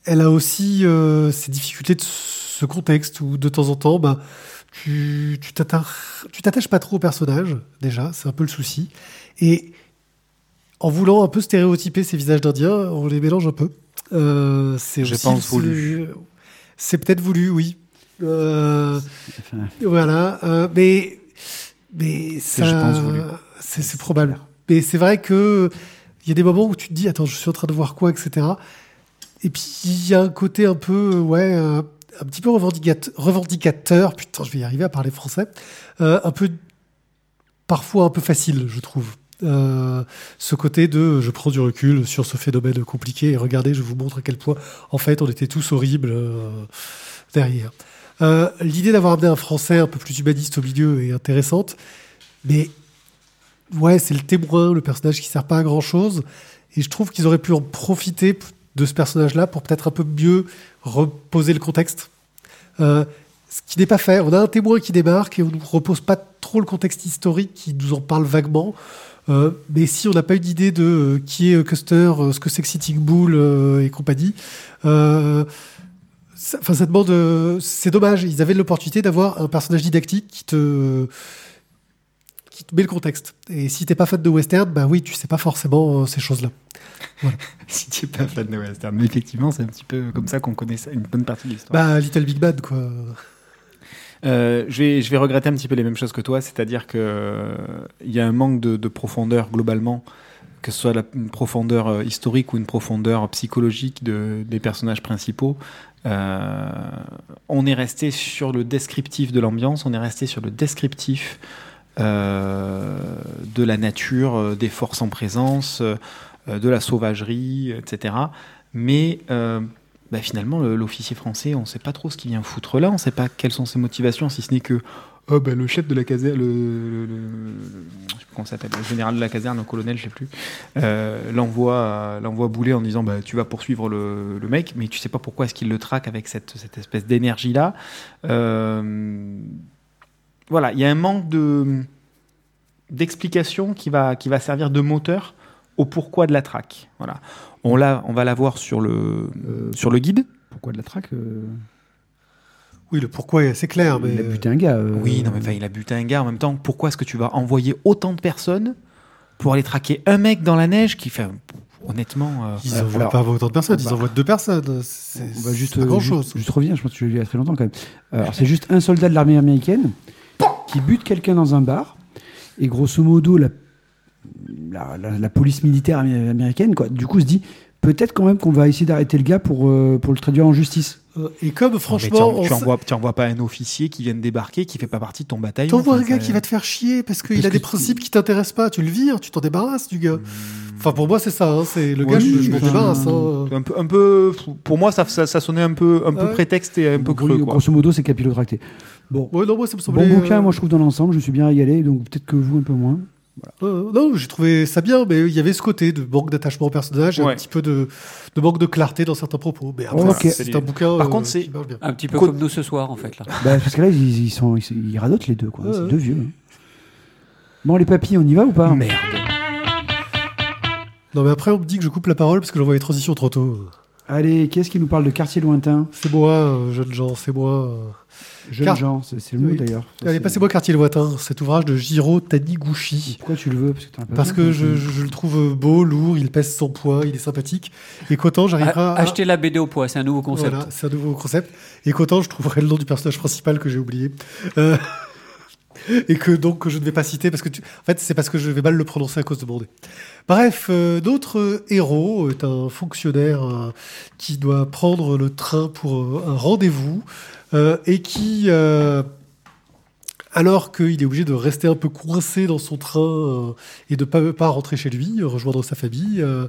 elle a aussi euh, ses difficultés de ce contexte où, de temps en temps, bah, tu tu t'attaches pas trop au personnage déjà c'est un peu le souci. Et en voulant un peu stéréotyper ces visages d'indiens on les mélange un peu. Euh, c'est Je pense voulu. c'est peut-être voulu oui. Euh, voilà euh, mais mais C'est, ça je pense, voulu. c'est c'est probable. mais c'est vrai que il y a des moments où tu te dis attends je suis en train de voir quoi etc et puis il y a un côté un peu euh, ouais euh, un petit peu revendicat- revendicateur putain je vais y arriver à parler français euh, un peu parfois un peu facile je trouve. Ce côté de je prends du recul sur ce phénomène compliqué et regardez je vous montre à quel point en fait on était tous horribles derrière. L'idée d'avoir amené un français un peu plus humaniste au milieu est intéressante mais ouais c'est le témoin le personnage qui sert pas à grand chose et je trouve qu'ils auraient pu en profiter de ce personnage-là pour peut-être un peu mieux reposer le contexte. Euh, ce qui n'est pas fait. On a un témoin qui débarque et on ne repose pas trop le contexte historique qui nous en parle vaguement. Euh, mais si on n'a pas une idée de euh, qui est Custer, ce que c'est que Sitting Bull et compagnie, ça, ça demande. c'est dommage. Ils avaient l'opportunité d'avoir un personnage didactique qui te qui te met le contexte. Et si t'es pas fan de western, bah oui, tu sais pas forcément euh, ces choses-là. si tu es pas fan de western. Mais effectivement, c'est un petit peu comme ça qu'on connaît ça, une bonne partie de l'histoire. Bah Little Big Bad quoi. Euh, je, vais, je vais regretter un petit peu les mêmes choses que toi, c'est-à-dire que euh, y a un manque de, de profondeur globalement, que ce soit la, une profondeur euh, historique ou une profondeur psychologique de, des personnages principaux. On est resté sur le descriptif de l'ambiance, on est resté sur le descriptif de la nature, euh, des forces en présence, euh, de la sauvagerie, etc. Mais euh, bah, finalement, le- l'officier français, on ne sait pas trop ce qu'il vient foutre là, on ne sait pas quelles sont ses motivations, si ce n'est que oh, bah, le chef de la caserne, le, comment le général de la caserne, le colonel, je sais plus, euh, l'envoie, bouler en disant bah, tu vas poursuivre le, mec, mais tu sais pas pourquoi est-ce qu'il le traque avec cette, espèce d'énergie là. Euh, voilà, il y a un manque de d'explication qui va, qui va servir de moteur au pourquoi de la traque. Voilà. On, l'a, on va la voir sur le, Euh, sur le guide. Pourquoi de la traque euh, Oui, le pourquoi est assez clair, mais Il a buté un gars. euh, Oui, non, mais enfin, il a buté un gars en même temps. Pourquoi est-ce que tu vas envoyer autant de personnes pour aller traquer un mec dans la neige qui fait. Honnêtement. euh, ils envoient alors- pas autant de personnes, ils bah. envoient deux personnes. C'est va juste, grand juste, chose. juste revenir, je pense que tu l'as lu il y a très longtemps quand même. Alors, c'est juste un soldat de l'armée américaine qui bute quelqu'un dans un bar. Et grosso modo, la, la, la- la police militaire amé- américaine, quoi, du coup, se dit peut-être quand même qu'on va essayer d'arrêter le gars pour, euh, pour le traduire en justice. Euh, Et comme mais franchement, tu, on tu, s- envoies, tu envoies pas un officier qui vient de débarquer, qui fait pas partie de ton bataillon. t'envoies un Enfin, gars ça- qui va te faire chier parce qu'il a des que- principes qui t'intéressent pas, tu le vires, tu t'en débarrasses du gars. Enfin, pour moi, c'est ça. hein, C'est le Ouais, gars, je, je oui, me enfin, débarrasse. hein. Un peu, un peu, pour moi, ça, ça, ça sonnait un peu, un peu Ouais. prétexte et un peu Donc, creux. oui, Quoi. grosso modo, c'est capillotracté. Bon, Ouais, non, moi, ça me semblait. bon bouquin, euh, moi je trouve dans l'ensemble, je me suis bien régalé, donc peut-être que vous un peu moins. euh, non, j'ai trouvé ça bien, mais il y avait ce côté de manque d'attachement au personnage et Ouais. un petit peu de, de manque de clarté dans certains propos. Mais après, Ok. c'est- un bouquin Par euh, contre, c'est-. Un petit peu Côte- comme nous ce soir, en fait. Là. Bah, parce que là, ils, ils sont, ils, ils radotent les deux, quoi. Ouais, c'est deux vieux. hein. Bon, les papilles, on y va ou pas? Merde. Non, mais après, on me dit que je coupe la parole parce que j'envoie les transitions trop tôt. Allez, qu'est-ce qui nous parle de quartier lointain? C'est moi, euh, jeunes gens, c'est moi. euh. Jeune Car- gens, c'est le mot Oui. d'ailleurs. Allez, C'est- passez-moi Quartier Lointain, cet ouvrage de Jiro Taniguchi. Pourquoi tu le veux? Parce que, as Parce je, je- je le trouve beau, lourd, il pèse son poids, il est sympathique. Et qu'autant j'arriverai à. Acheter la BD au poids, c'est un nouveau concept. Voilà, c'est un nouveau concept. Et qu'autant je trouverai le nom du personnage principal que j'ai oublié. Euh, et que donc je ne vais pas citer parce que tu... en fait c'est parce que je vais mal le prononcer à cause de mon nez. Bref, euh, notre héros est un fonctionnaire euh, qui doit prendre le train pour euh, un rendez-vous euh, et qui, euh, alors qu'il est obligé de rester un peu coincé dans son train euh, et de pas pas rentrer chez lui, euh, rejoindre sa famille, euh,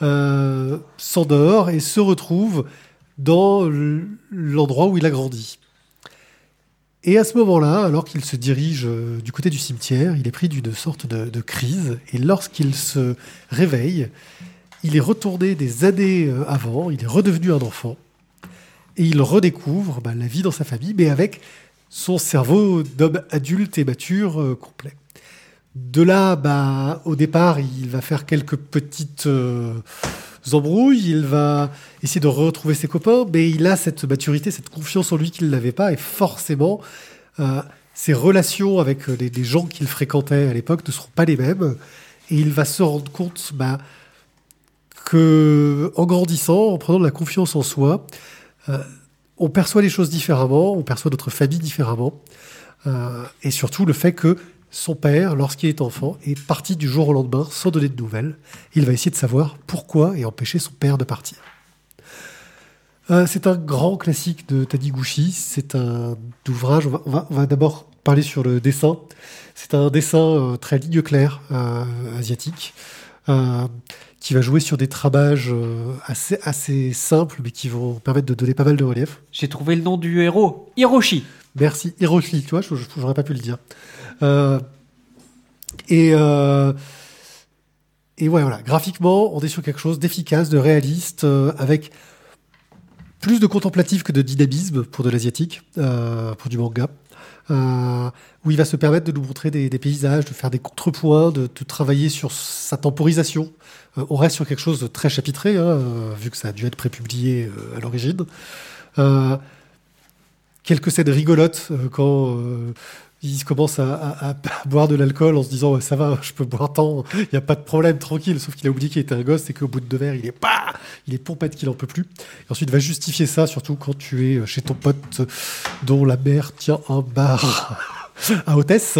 euh, s'endort et se retrouve dans l'endroit où il a grandi. Et à ce moment-là, alors qu'il se dirige euh, du côté du cimetière, il est pris d'une sorte de, crise. Et lorsqu'il se réveille, il est retourné des années euh, avant, il est redevenu un enfant. Et il redécouvre bah, la vie dans sa famille, mais avec son cerveau d'homme adulte et mature euh, complet. De là, bah, au départ, il va faire quelques petites embrouilles, il va essayer de retrouver ses copains, mais il a cette maturité, cette confiance en lui qu'il n'avait pas, et forcément, euh, ses relations avec euh, les, gens qu'il fréquentait à l'époque ne seront pas les mêmes, et il va se rendre compte bah, que, en grandissant, en prenant de la confiance en soi, euh, on perçoit les choses différemment, on perçoit notre famille différemment, et surtout le fait que son père, lorsqu'il est enfant, est parti du jour au lendemain sans donner de nouvelles. Il va essayer de savoir pourquoi et empêcher son père de partir. Euh, c'est un grand classique de Taniguchi. C'est un ouvrage. On va, on va- on va d'abord parler sur le dessin. C'est un dessin euh, très ligne claire euh, asiatique qui va jouer sur des tramages euh, assez, assez simples mais qui vont permettre de donner pas mal de relief. J'ai trouvé le nom du héros, Hiroshi. Merci, Hiroshi, tu vois, j'aurais pas pu le dire. Euh, et, euh, voilà, graphiquement, on est sur quelque chose d'efficace, de réaliste, euh, avec plus de contemplatif que de dynamisme pour de l'asiatique, pour du manga, où il va se permettre de nous montrer des, paysages, de faire des contrepoints, de, travailler sur sa temporisation. On reste sur quelque chose de très chapitré, hein, vu que ça a dû être prépublié à l'origine. Quelques scènes rigolotes quand il commence à, à- boire de l'alcool en se disant ça va, je peux boire tant, il n'y a pas de problème, tranquille. Sauf qu'il a oublié qu'il était un gosse et qu'au bout de deux verres, il est pas, il est pompette qu'il en peut plus. Et ensuite, va justifier ça, surtout quand tu es chez ton pote dont la mère tient un bar à hôtesse.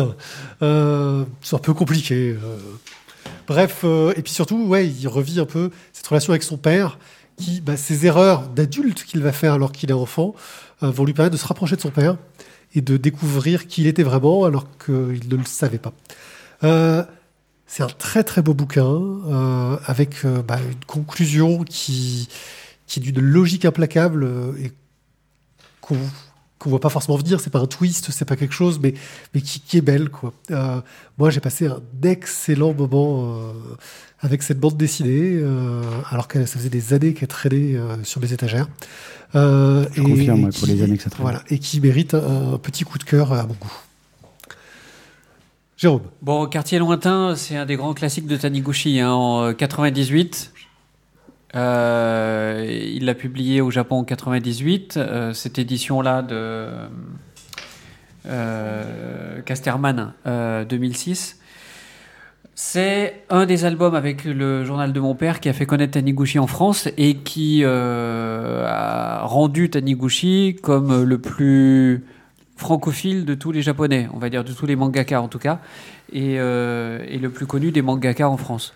Euh, c'est un peu compliqué. euh. Bref, euh, et puis surtout, ouais, il revit un peu cette relation avec son père, qui, bah, ses erreurs d'adulte qu'il va faire alors qu'il est enfant, euh, vont lui permettre de se rapprocher de son père et de découvrir qui il était vraiment alors qu'il ne le savait pas. Euh, c'est un très très beau bouquin euh, avec euh, bah, une conclusion qui, qui est d'une logique implacable et qu'on voit pas forcément venir. C'est pas un twist, c'est pas quelque chose, mais, mais qui, qui est belle. Quoi. Euh, moi, j'ai passé un excellent moment euh, avec cette bande dessinée, euh, alors que ça faisait des années qu'elle traînait euh, sur mes étagères. Euh, Je confirme, pour les années que ça traîne. Voilà, et qui mérite un, un petit coup de cœur à mon goût. Jérôme. Bon, Quartier lointain, c'est un des grands classiques de Taniguchi hein, en euh, 98. Euh, il l'a publié au Japon en 98. Euh, cette édition-là de euh, Casterman euh, 2006. C'est un des albums avec le journal de mon père qui a fait connaître Taniguchi en France et qui euh, a rendu Taniguchi comme le plus francophile de tous les japonais, on va dire de tous les mangaka en tout cas, et, euh, et le plus connu des mangaka en France.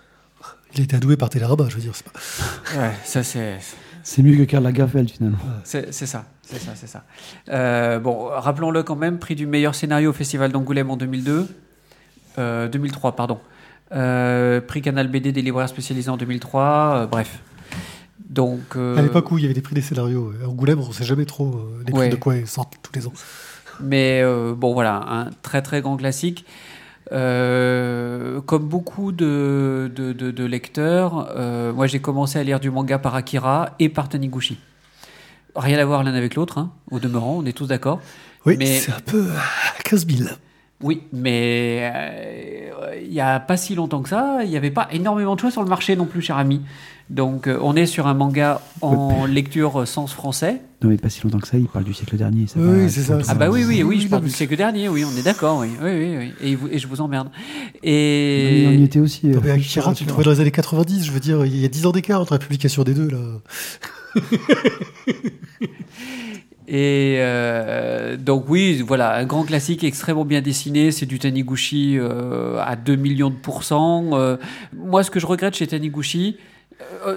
Il a été adoué par Télérama, je veux dire. c'est Pas... Ouais, ça c'est C'est mieux que Karl Lagerfeld finalement. c'est c'est ça, c'est ça, c'est ça. Euh, bon, rappelons-le quand même, prix du meilleur scénario au Festival d'Angoulême en 2002, euh, 2003 pardon, Euh, prix Canal BD des libraires spécialisés en 2003, euh, bref. Donc euh, À l'époque où il y avait des prix des scénarios, à Angoulême, on ne sait jamais trop euh, les prix Ouais. de quoi ils sortent tous les ans. Mais euh, bon, voilà, un très très grand classique. Euh, comme beaucoup de, de, de- de lecteurs, euh, moi j'ai commencé à lire du manga par Akira et par Taniguchi. Rien à voir l'un avec l'autre, hein, au demeurant, on est tous d'accord. Oui, Mais- c'est un peu à 15 000. Oui, mais euh, il n'y a pas si longtemps que ça, il n'y avait pas énormément de choix sur le marché non plus, cher ami. Donc euh, on est sur un manga en lecture euh, sens français. Non, mais pas si longtemps que ça, il parle du siècle dernier. ça Oui, c'est ça, Ah bah oui, oui, oui, je parle non, du siècle dernier, oui, on est d'accord, oui, oui, oui, oui. Et, vous- et je vous emmerde. Mais on y Et était aussi. Non, euh, mais Akira, tu le trouvais dans les années 90, je veux dire, il y a 10 ans d'écart entre la publication des deux, là. Et euh, donc oui, voilà, un grand classique extrêmement bien dessiné, c'est du Taniguchi euh, à 2 millions de pourcents. Euh, moi, ce que je regrette chez Taniguchi, euh,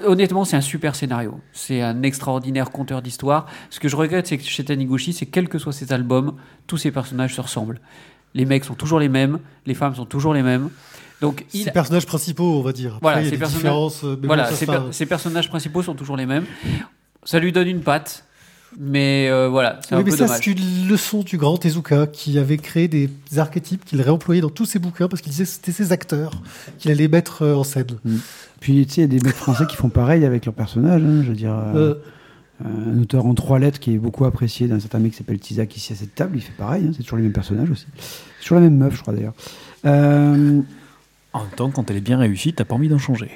honnêtement, c'est un super scénario. C'est un extraordinaire conteur d'histoire. Ce que je regrette, c'est que chez Taniguchi, c'est quels que soient ses albums, tous ses personnages se ressemblent. Les mecs sont toujours les mêmes, les femmes sont toujours les mêmes. Donc il, Ces personnages principaux, on va dire. Après, Voilà, il y a ces des personnages- différences. euh, mais voilà, bon, per- personnages principaux sont toujours les mêmes. Ça lui donne une patte, mais euh, voilà, c'est Oui, un mais peu ça, dommage. c'est une leçon du grand Tezuka qui avait créé des archétypes qu'il réemployait dans tous ses bouquins parce qu'il disait que c'était ses acteurs qu'il allait mettre euh, en scène. Puis tu sais, il y a des mecs français qui font pareil avec leurs personnages. hein, je veux dire, euh, Euh, un auteur en trois lettres qui est beaucoup apprécié d'un certain mec qui s'appelle Tizak ici à cette table, il fait pareil. hein, c'est toujours les mêmes personnages aussi. C'est toujours la même meuf, je crois d'ailleurs. Euh, En même temps, quand elle est bien réussie, t'as pas envie d'en changer.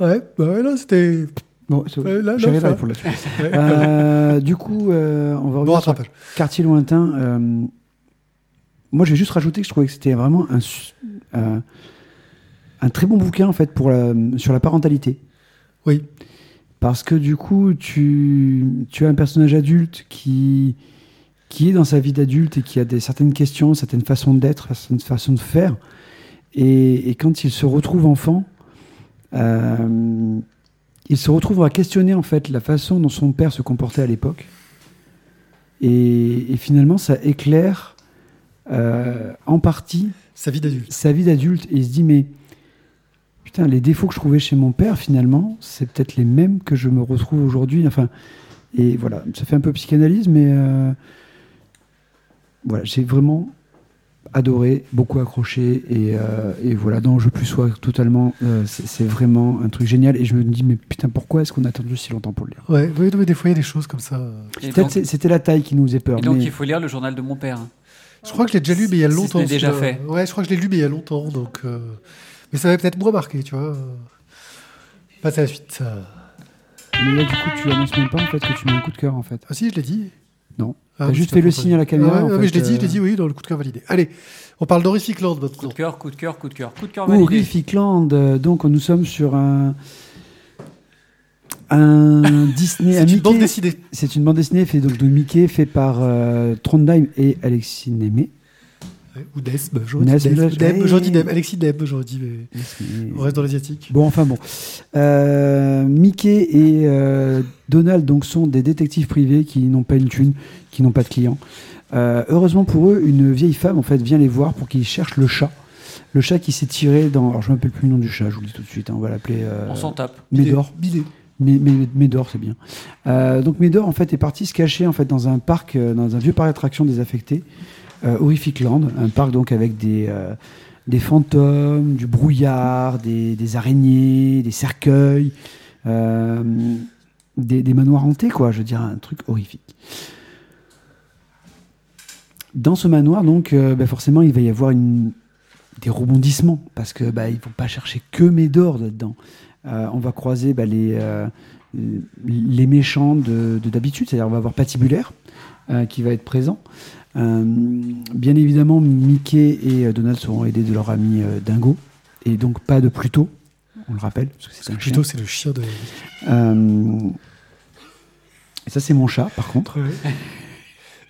ouais, bah ouais, là, c'était. bon, c'est- Ouais, là, là, j'arriverai ça- pour la suite. Ouais. Euh, du coup, euh, on va Bon revenir sur rattrapage. Quartier lointain. euh, moi, j'ai juste rajouté que je trouvais que c'était vraiment un, euh, un très bon bouquin en fait pour la, sur la parentalité. Oui. Parce que du coup, tu, tu as un personnage adulte qui, qui est dans sa vie d'adulte et qui a des, certaines questions, certaines façons d'être, certaines façons de faire. Et, et quand il se retrouve enfant, euh, il se retrouve à questionner en fait la façon dont son père se comportait à l'époque. Et, et finalement, ça éclaire euh, en partie Sa vie d'adulte. sa vie d'adulte et il se dit mais putain les défauts que je trouvais chez mon père finalement c'est peut-être les mêmes que je me retrouve aujourd'hui enfin et voilà ça fait un peu psychanalyse mais euh, voilà j'ai vraiment adoré beaucoup accroché et, euh, et voilà dans Je plus sois totalement euh, c'est vraiment un truc génial et je me dis mais putain pourquoi est-ce qu'on a attendu si longtemps pour le lire? Ouais, oui, mais des fois, il y a des choses comme ça. Peut-être c'était la taille qui nous faisait peur et donc, mais- il faut lire le journal de mon père. Je crois que je l'ai déjà lu, mais il y a Si longtemps. n'est déjà fait. Ouais, je crois que je l'ai lu, mais il y a longtemps. Donc, euh, Mais ça va peut-être moins marqué, tu vois. Passe à la suite. mais là du coup tu annonces même pas en fait que tu mets un coup de cœur en fait Ah si, je l'ai dit. Non. Ah, T'as juste fait le signe à la caméra, Ah ouais, en mais je fait, l'ai dit, je l'ai euh. dit, oui, dans le coup de cœur validé. Allez, on parle d'Horrific Land Coup maintenant. de cœur, coup de cœur, coup de cœur. Coup de cœur validé. Horrific Land, euh, donc nous sommes sur un un Disney, un C'est une bande Mickey. dessinée. C'est une bande dessinée fait donc de Mickey, fait par euh, Trondheim et Alexis Némé. Ou Desb, Desb. Deb, Alexis Deb, mais on reste dans l'asiatique. Bon, enfin bon. Euh, Mickey et euh, Donald donc sont des détectives privés qui n'ont pas une thune, qui n'ont pas de clients. Euh, heureusement pour eux, une vieille femme en fait vient les voir pour qu'ils cherchent le chat. Le chat qui s'est tiré dans. Alors je ne m'appelle plus le nom du chat, je vous le dis tout de suite. hein, on va l'appeler. euh, On s'en tape. Médor. Mé- Médor, c'est bien. Euh, donc Médor, en fait, est parti se cacher en fait dans un parc, euh, dans un vieux parc d'attractions désaffecté, Horrific Land, un parc donc avec des euh, des fantômes, du brouillard, des, des araignées, des cercueils, euh, des, des manoirs hantés, quoi. Je veux dire un truc horrifique. Dans ce manoir, donc, euh, bah, forcément, il va y avoir une, des rebondissements parce que bah, ils vont pas chercher que Médor là-dedans. Euh, on va croiser bah, les, euh, les méchants de de d'habitude, c'est-à-dire on va avoir Patibulaire euh, qui va être présent. Euh, bien évidemment, Mickey et euh, Donald seront aidés de leur ami euh, Dingo, et donc pas de Pluto, on le rappelle, parce que c'est un chien. Plutôt, c'est le chien de. Euh, et ça, c'est mon chat, par contre.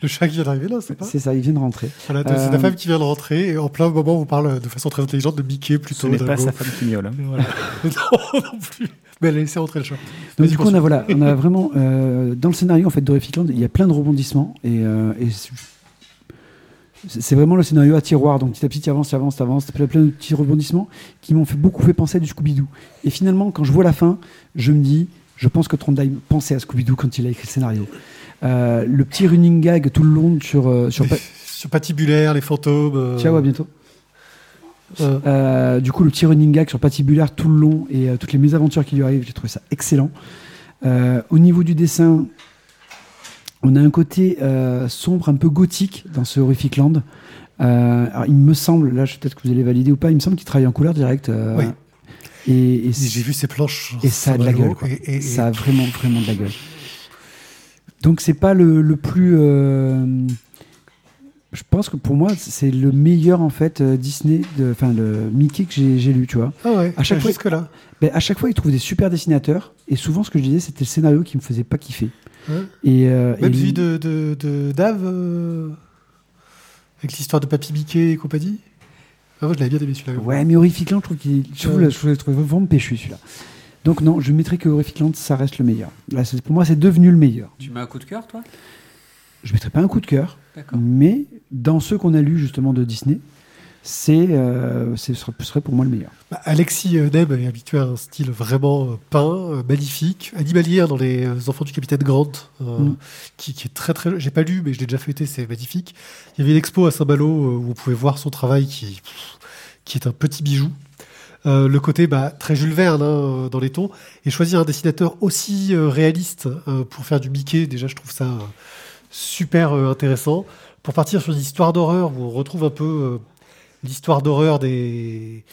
Le chat qui vient d'arriver là, c'est pas C'est ça, il vient de rentrer. Voilà, c'est Euh, ta femme qui vient de rentrer et en plein moment on parle de façon très intelligente de Mickey Ce plutôt. n'est pas sa femme qui miaule. hein. Voilà. non, non plus. Mais elle a laissé rentrer le chat. Donc du coup, on a, voilà, on a vraiment euh, dans le scénario en fait d'Horrific Land, il y a plein de rebondissements et, euh, et c'est- vraiment le scénario à tiroir. Donc petit à petit, tu avances, tu avances, tu avances, plein, plein de petits rebondissements qui m'ont fait beaucoup fait penser à du Scooby-Doo. Et finalement, quand je vois la fin, je me dis, je pense que Trondheim pensait à Scooby-Doo quand il a écrit le scénario. Euh, le petit running gag tout le long sur euh, sur. Pa- Sur Patibulaire, les fantômes. euh, Ciao, à bientôt. euh, du coup, le petit running gag sur Patibulaire tout le long et toutes les mésaventures qui lui arrivent, j'ai trouvé ça excellent. Au niveau du dessin, On a un côté euh, sombre, un peu gothique dans ce Horrific Land. Euh, alors, il me semble, là, je- peut-être que vous allez valider ou pas, il me semble qu'il travaille en couleur directe. euh, Oui. Et, et J'ai vu ces planches. et ça a de la gueule. Quoi. Et, Ça a vraiment, vraiment de la gueule. Donc c'est pas le, le plus. je pense que pour moi c'est le meilleur en fait Disney, enfin le Mickey que j'ai j'ai lu, tu vois. Ah ouais, à chaque fois- jusque là. Ben, à chaque fois il trouve des super dessinateurs et souvent ce que je disais c'était le scénario qui me faisait pas kiffer. Ouais. Et, euh, Même et celui de, de, de Dave, euh, avec l'histoire de Papy Mickey et compagnie. Ah, moi, je l'avais bien aimé celui-là. Ouais, mais Horrific Land, je trouve qu'il, je trouve, Ouais. je trouve- vraiment péchu celui-là. Donc non, je mettrais que Horrific Land, ça reste le meilleur. Là, c'est- pour moi, c'est devenu le meilleur. Tu mets un coup de cœur, toi? Je mettrais pas un coup de cœur, D'accord. mais dans ceux qu'on a lus justement de Disney, c'est, euh, ce serait- pour moi le meilleur. Bah, Alexis euh, Neb est habitué à un style vraiment euh, peint, euh, magnifique, animalier hein, dans les euh, Enfants du Capitaine Grant, euh, Mm. qui, qui est très très. J'ai pas lu, mais je l'ai déjà feuilleté, c'est magnifique. Il y avait une expo à Saint-Malo euh, où vous pouvez voir son travail qui, qui est un petit bijou. Euh, le côté bah, très Jules Verne hein, euh, dans les tons, et choisir un dessinateur aussi euh, réaliste euh, pour faire du Mickey, déjà je trouve ça euh, super euh, intéressant. Pour partir sur une histoire d'horreur où on retrouve un peu l'histoire d'horreur des,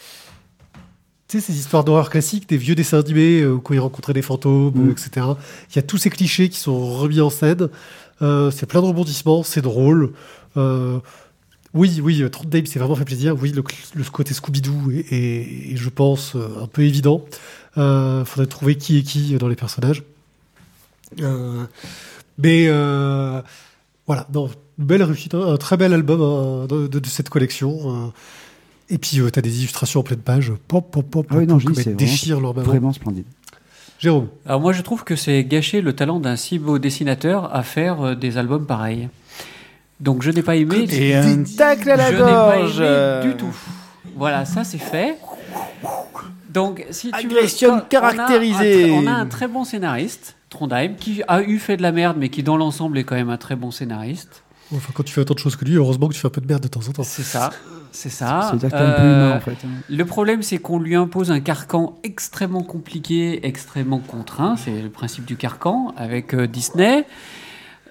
tu sais, ces histoires d'horreur classiques, des vieux dessins animés euh, où ils rencontraient des fantômes, Mm. etc. Il y a tous ces clichés qui sont remis en scène. Euh, c'est plein de rebondissements, c'est drôle. Euh, oui, oui, euh, Trond Dame s'est vraiment fait plaisir. Oui, le, le côté Scooby-Doo est, est- est, je pense, un peu évident. Euh, faudrait trouver qui est qui dans les personnages. Mais voilà, non, belle réussite, un très bel album hein, de, de- de cette collection. euh. et puis, tu as des illustrations en pleine page. Pop, pop, pop, Ah oui, pop, non, je comme dis, leur maman. Vraiment splendide. Jérôme. Alors moi je trouve que c'est gâcher le talent d'un si beau dessinateur à faire euh, des albums pareils. Donc je n'ai pas aimé. Et un tacle à la je n'ai pas gorge. aimé euh, du tout. Voilà, ça c'est fait. Donc si tu Agression veux, caractérisée. On a, un, tr- on a un très bon scénariste, Trondheim, qui a eu fait de la merde, mais qui dans l'ensemble est quand même un très bon scénariste. Enfin, quand tu fais autant de choses que lui, heureusement que tu fais un peu de merde de temps en temps. C'est ça, c'est ça. C'est-à-dire que t'es un peu Euh, humain en fait. hein. Le problème, c'est qu'on lui impose un carcan extrêmement compliqué, extrêmement contraint. C'est le principe du carcan avec euh, Disney.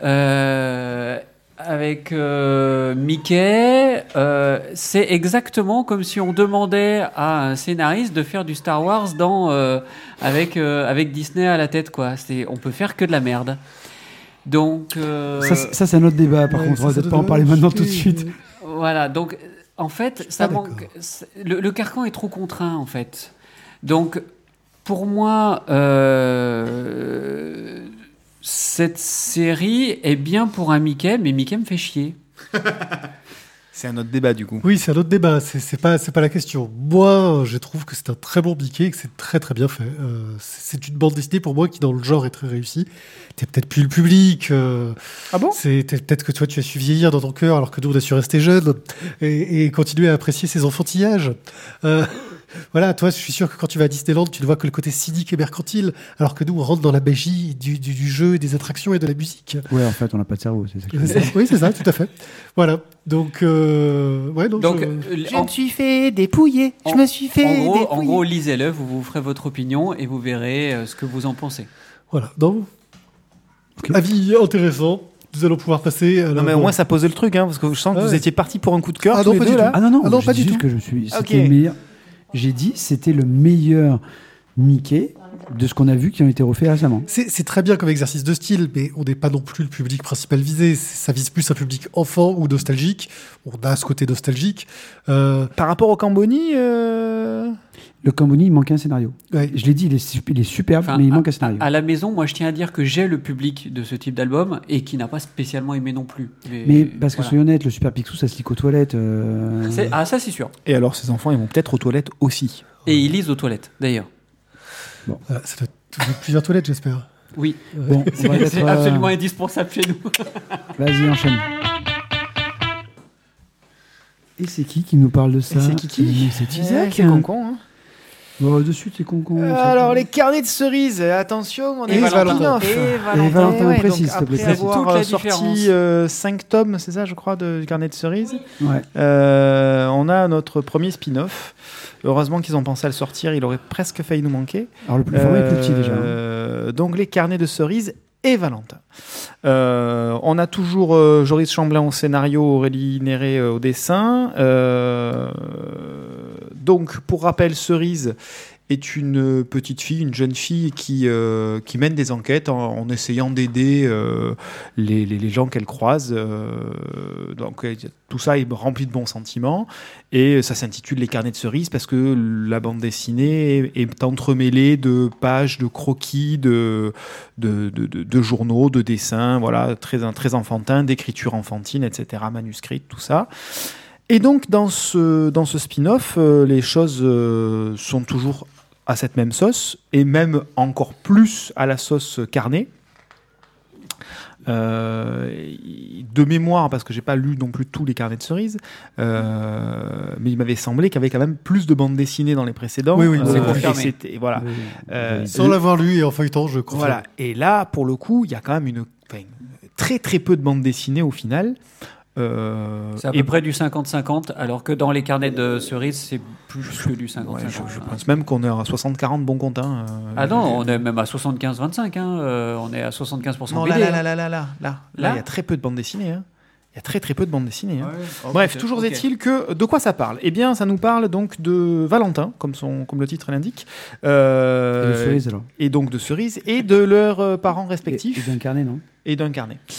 Euh, avec euh, Mickey, euh, c'est exactement comme si on demandait à un scénariste de faire du Star Wars dans, euh, avec, euh, avec Disney à la tête. Quoi. C'est, on peut faire que de la merde. Donc, euh, Ça, c'est- ça, c'est un autre débat par Ouais, contre, ça, on va peut-être pas en parler maintenant tout de suite. voilà, donc en fait, ça manque. le carcan est trop contraint en fait. Donc, pour moi, euh, cette série est bien pour un Mickey, mais Mickey me fait chier. C'est un autre débat du coup. Oui, c'est un autre débat. C'est c'est pas, c'est pas la question. Moi, je trouve que c'est un très bon Mickey et que c'est très très bien fait. Euh, c'est une bande dessinée pour moi qui, dans le genre, est très réussie. T'es peut-être plus le public. euh, Ah bon? c'est peut-être que toi, tu as su vieillir dans ton cœur, alors que nous, on a su rester jeune et, et continuer à apprécier ses enfantillages. Euh, voilà, toi, je suis sûr que quand tu vas à Disneyland, tu ne vois que le côté cynique et mercantile, alors que nous, on rentre dans la magie du, du, du jeu, et des attractions et de la musique. Ouais, en fait, on n'a pas de cerveau, c'est ça. que je veux C'est- dire. oui, c'est ça, tout à fait. Voilà. Donc, euh, ouais, donc, Donc, je- euh, en, suis fait dépouiller. Je me suis fait en gros, en gros, lisez-le, vous vous ferez votre opinion et vous verrez euh, ce que vous en pensez. Voilà, non Ok. Avis intéressant. Nous allons pouvoir passer à. Non mais au moins ça posait le truc hein, parce que je sens que Ah vous ouais. étiez parti pour un coup de cœur Ah non, pas deux du tout. Ah non, non, Ah non, je pas dis du juste tout. que je suis. C'était Ok. le meilleur. J'ai dit c'était le meilleur Mickey de ce qu'on a vu qui ont été refaits récemment. C'est très bien comme exercice de style, mais on n'est pas non plus le public principal visé. C'est- Ça vise plus un public enfant ou nostalgique. On a ce côté nostalgique. Euh, Par rapport au Camboni, euh, Le Camboni, il manquait un scénario. ouais. Je l'ai dit, il est, il est superbe, Enfin, mais il à- manque un scénario. À la maison, moi je tiens à dire que j'ai le public de ce type d'album et qui n'a pas spécialement aimé non plus. Mais parce que voilà. soyons honnêtes, le Super Picsou, ça se lit aux toilettes. euh, Ah, ça c'est sûr. et alors ces enfants ils vont peut-être aux toilettes aussi. Et ils lisent aux toilettes, d'ailleurs. Voilà, ça doit être plusieurs toilettes, j'espère. Oui, Bon, c'est euh, absolument indispensable chez nous. Vas-y, enchaîne. Et c'est qui qui nous parle de ça c'est qui qui C'est Isaac. c'est con-con, hein. Bon, de suite, c'est con con. ça. Alors les carnets de cerises, attention, on Et est Valentin. spin-off. Et Et Valentin, ouais, précise, s'il te plaît. Après C'est avoir euh, sorti 5 tomes, c'est ça je crois, de carnet de cerises, Ouais. euh, on a notre premier spin-off. Heureusement qu'ils ont pensé à le sortir, il aurait presque failli nous manquer. Alors, le plus format est plus petit déjà. hein. Euh, donc les carnets de cerises et Valentin. Euh, on a toujours euh, Joris Chamblin au scénario, Aurélie Néré euh, au dessin. Donc, pour rappel, Cerise est une petite fille, une jeune fille qui, euh, qui mène des enquêtes en, essayant d'aider euh, les, les- gens qu'elle croise. euh, donc tout ça est rempli de bons sentiments. Et ça s'intitule Les carnets de cerises parce que la bande dessinée est, entremêlée de pages, de croquis, de, de, de, journaux, de dessins, voilà, très, très d'écriture enfantine, etc., manuscrite, tout ça. Et donc, dans ce, dans ce spin-off, euh, les choses euh, sont toujours à cette même sauce, et même encore plus à la sauce carnet. Euh, de mémoire, parce que j'ai pas lu non plus tous les carnets de cerises, mais il m'avait semblé qu'il y avait quand même plus de bandes dessinées dans les précédents. Oui, oui, c'est confirmé. voilà. Oui. Sans l'avoir lu et en feuilletant, je confirme. voilà. Et là, pour le coup, il y a quand même une, très très peu de bandes dessinées au final. Euh, C'est à et près du 50-50, alors que dans les carnets de cerises, c'est plus que du 50-50. ouais, je, je hein. pense même qu'on est à 60-40 bon compte. hein, euh, Ah non, on est même à 75-25, hein, euh, on est à 75% Non, BD. là, là, là, là, là, là, là, là, Là il y a très peu de bandes dessinées. hein. Il y a très très peu de bandes dessinées. hein. Oh, Bref, toujours est-il que de quoi ça parle? Eh bien, ça nous parle donc de Valentin, comme son comme le titre l'indique, Et le cerise, alors. et donc de Cerise et de leurs parents Et, respectifs et d'un carnet, non? Et.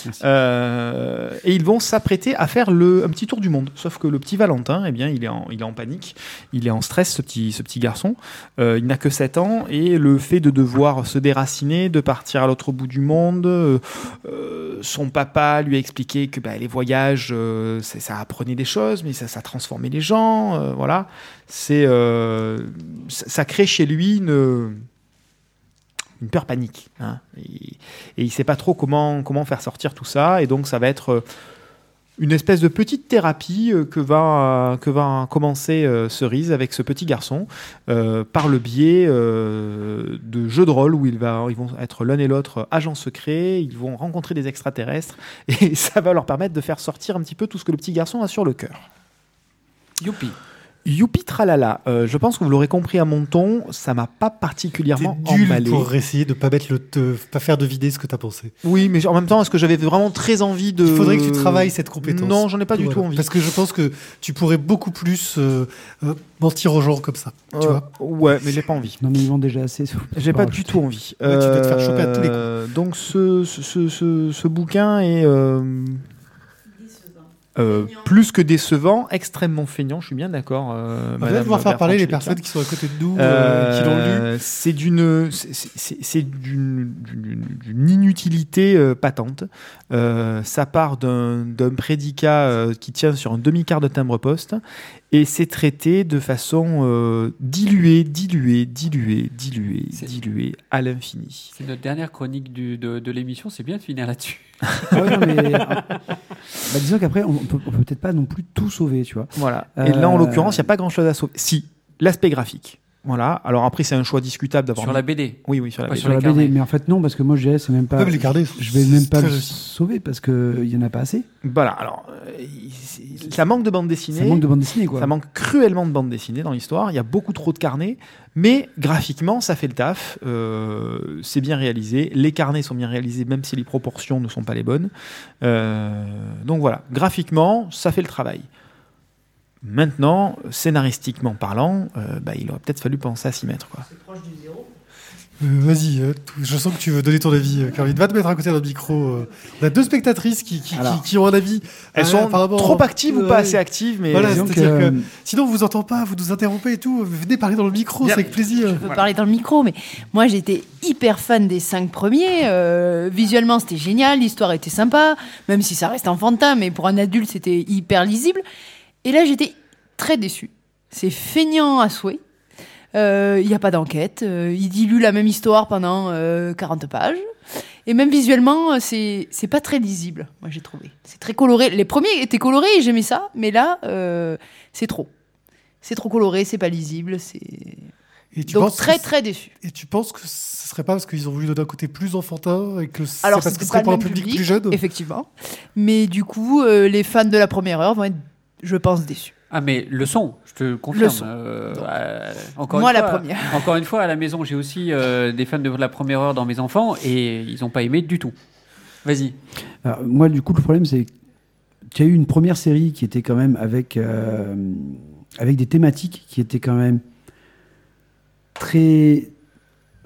Merci. Euh, et ils vont s'apprêter à faire le, un petit tour du monde. Sauf que le petit Valentin, eh bien, il est en, il est en panique, il est en stress, ce petit, ce petit garçon. Euh, il n'a que 7 ans et le fait de devoir se déraciner, de partir à l'autre bout du monde, euh, euh, son papa lui a expliqué que bah, les voyages, ça apprenait des choses, mais ça, ça transformait les gens. voilà, c'est, ça, ça crée chez lui une une peur panique. hein. Et, il sait pas trop comment, faire sortir tout ça. Et donc, ça va être euh, une espèce de petite thérapie euh, que, va, commencer euh, Cerise avec ce petit garçon par le biais de jeux de rôle où il va, ils vont être l'un et l'autre agents secrets, ils vont rencontrer des extraterrestres et ça va leur permettre de faire sortir un petit peu tout ce que le petit garçon a sur le cœur. Youpi. Youpi tralala, euh, je pense que vous l'aurez compris à mon ton, ça m'a pas particulièrement nul emballé. pour essayer de pas mettre le, te- pas faire deviner ce que t'as pensé. Oui, mais en même temps, est-ce que j'avais vraiment très envie de. Il faudrait que tu travailles cette compétence. Non, j'en ai pas du Voilà. tout envie. Parce que je pense que tu pourrais beaucoup plus euh, euh, mentir aux gens comme ça. Tu vois Ouais, mais j'ai pas envie. Non, mais ils vendent déjà assez. J'ai pas rajouter. du tout envie. Ouais, tu dois te faire choper à tous les coups. Donc ce, ce, ce, ce- ce bouquin est euh, euh, plus que décevant, extrêmement feignant. Je suis bien d'accord. euh, On va devoir faire parler les personnes qui sont à côté de nous, euh, qui l'ont lu. Euh, C'est d'une, c'est- d'une inutilité euh, patente. Euh, ça part d'un prédicat euh, qui tient sur un demi-quart de timbre-poste et c'est traité de façon euh, diluée, diluée, diluée, diluée, diluée à l'infini. C'est notre dernière chronique du- de, de l'émission, c'est bien de finir là-dessus. Ah ouais, non, mais, ah, bah, disons qu'après, on peut, peut peut-être pas non plus tout sauver, tu vois. Voilà. Et là, en Euh, l'occurrence, il n'y a pas grand-chose à sauver. Si, l'aspect graphique. Voilà. Alors après, c'est un choix discutable d'avoir. Sur la BD. Oui, oui, sur la BD. sur la carnets. BD, mais en fait non, parce que moi je dirais c'est même pas. Les garder. Je vais même pas Très le sauver parce que il y en a pas assez. Voilà. Alors, euh, ça manque de bande dessinée. Ça manque de bande dessinée quoi. Ça manque cruellement de bande dessinée dans l'histoire. Il y a beaucoup trop de carnets, mais graphiquement, ça fait le taf. Euh, c'est bien réalisé. Les carnets sont bien réalisés, même si les proportions ne sont pas les bonnes. Euh, donc voilà, graphiquement, ça fait le travail. Maintenant, scénaristiquement parlant, euh, bah, il aurait peut-être fallu penser à s'y mettre. Quoi. Euh, Vas-y, euh, je sens que tu veux donner ton avis, euh, Caroline. Va te mettre à côté d'un micro. euh. On a deux spectatrices qui, qui, Alors. qui- qui ont un avis. Elles euh, sont apparemment- trop actives ou pas Ouais. assez actives, mais Voilà, que, Sinon, on vous entend pas, vous nous interrompez et tout. Venez parler dans le micro, c'est avec plaisir. Je peux parler dans le micro, mais moi j'étais hyper fan des cinq premiers. euh, visuellement, c'était génial, l'histoire était sympa, même si ça reste enfantin, mais pour un adulte, c'était hyper lisible. Et là, j'étais très déçue. C'est feignant à souhait. Il n'y a pas d'enquête. euh, il dilue la même histoire pendant euh, 40 pages. Et même visuellement, euh, c'est pas très lisible, moi j'ai trouvé. C'est très coloré. Les premiers étaient colorés et j'aimais ça, mais là, euh, c'est trop. C'est trop coloré, c'est pas lisible, c'est. Et tu Donc très très déçu. Et tu penses que ce serait pas parce qu'ils ont voulu donner un côté plus enfantin et que c'est parce que ce serait pour un public, public, plus jeune? effectivement. Mais du coup, euh, les fans de la première heure vont être, je pense, déçus. Ah mais le son, je te confirme. Le son. euh, euh, encore Moi, une la fois, première. Encore une fois, à la maison, j'ai aussi euh, des fans de la première heure dans mes enfants et ils n'ont pas aimé du tout. Vas-y. Moi, du coup, le problème, c'est qu'il y a eu une première série qui était quand même avec, euh, avec des thématiques qui étaient quand même très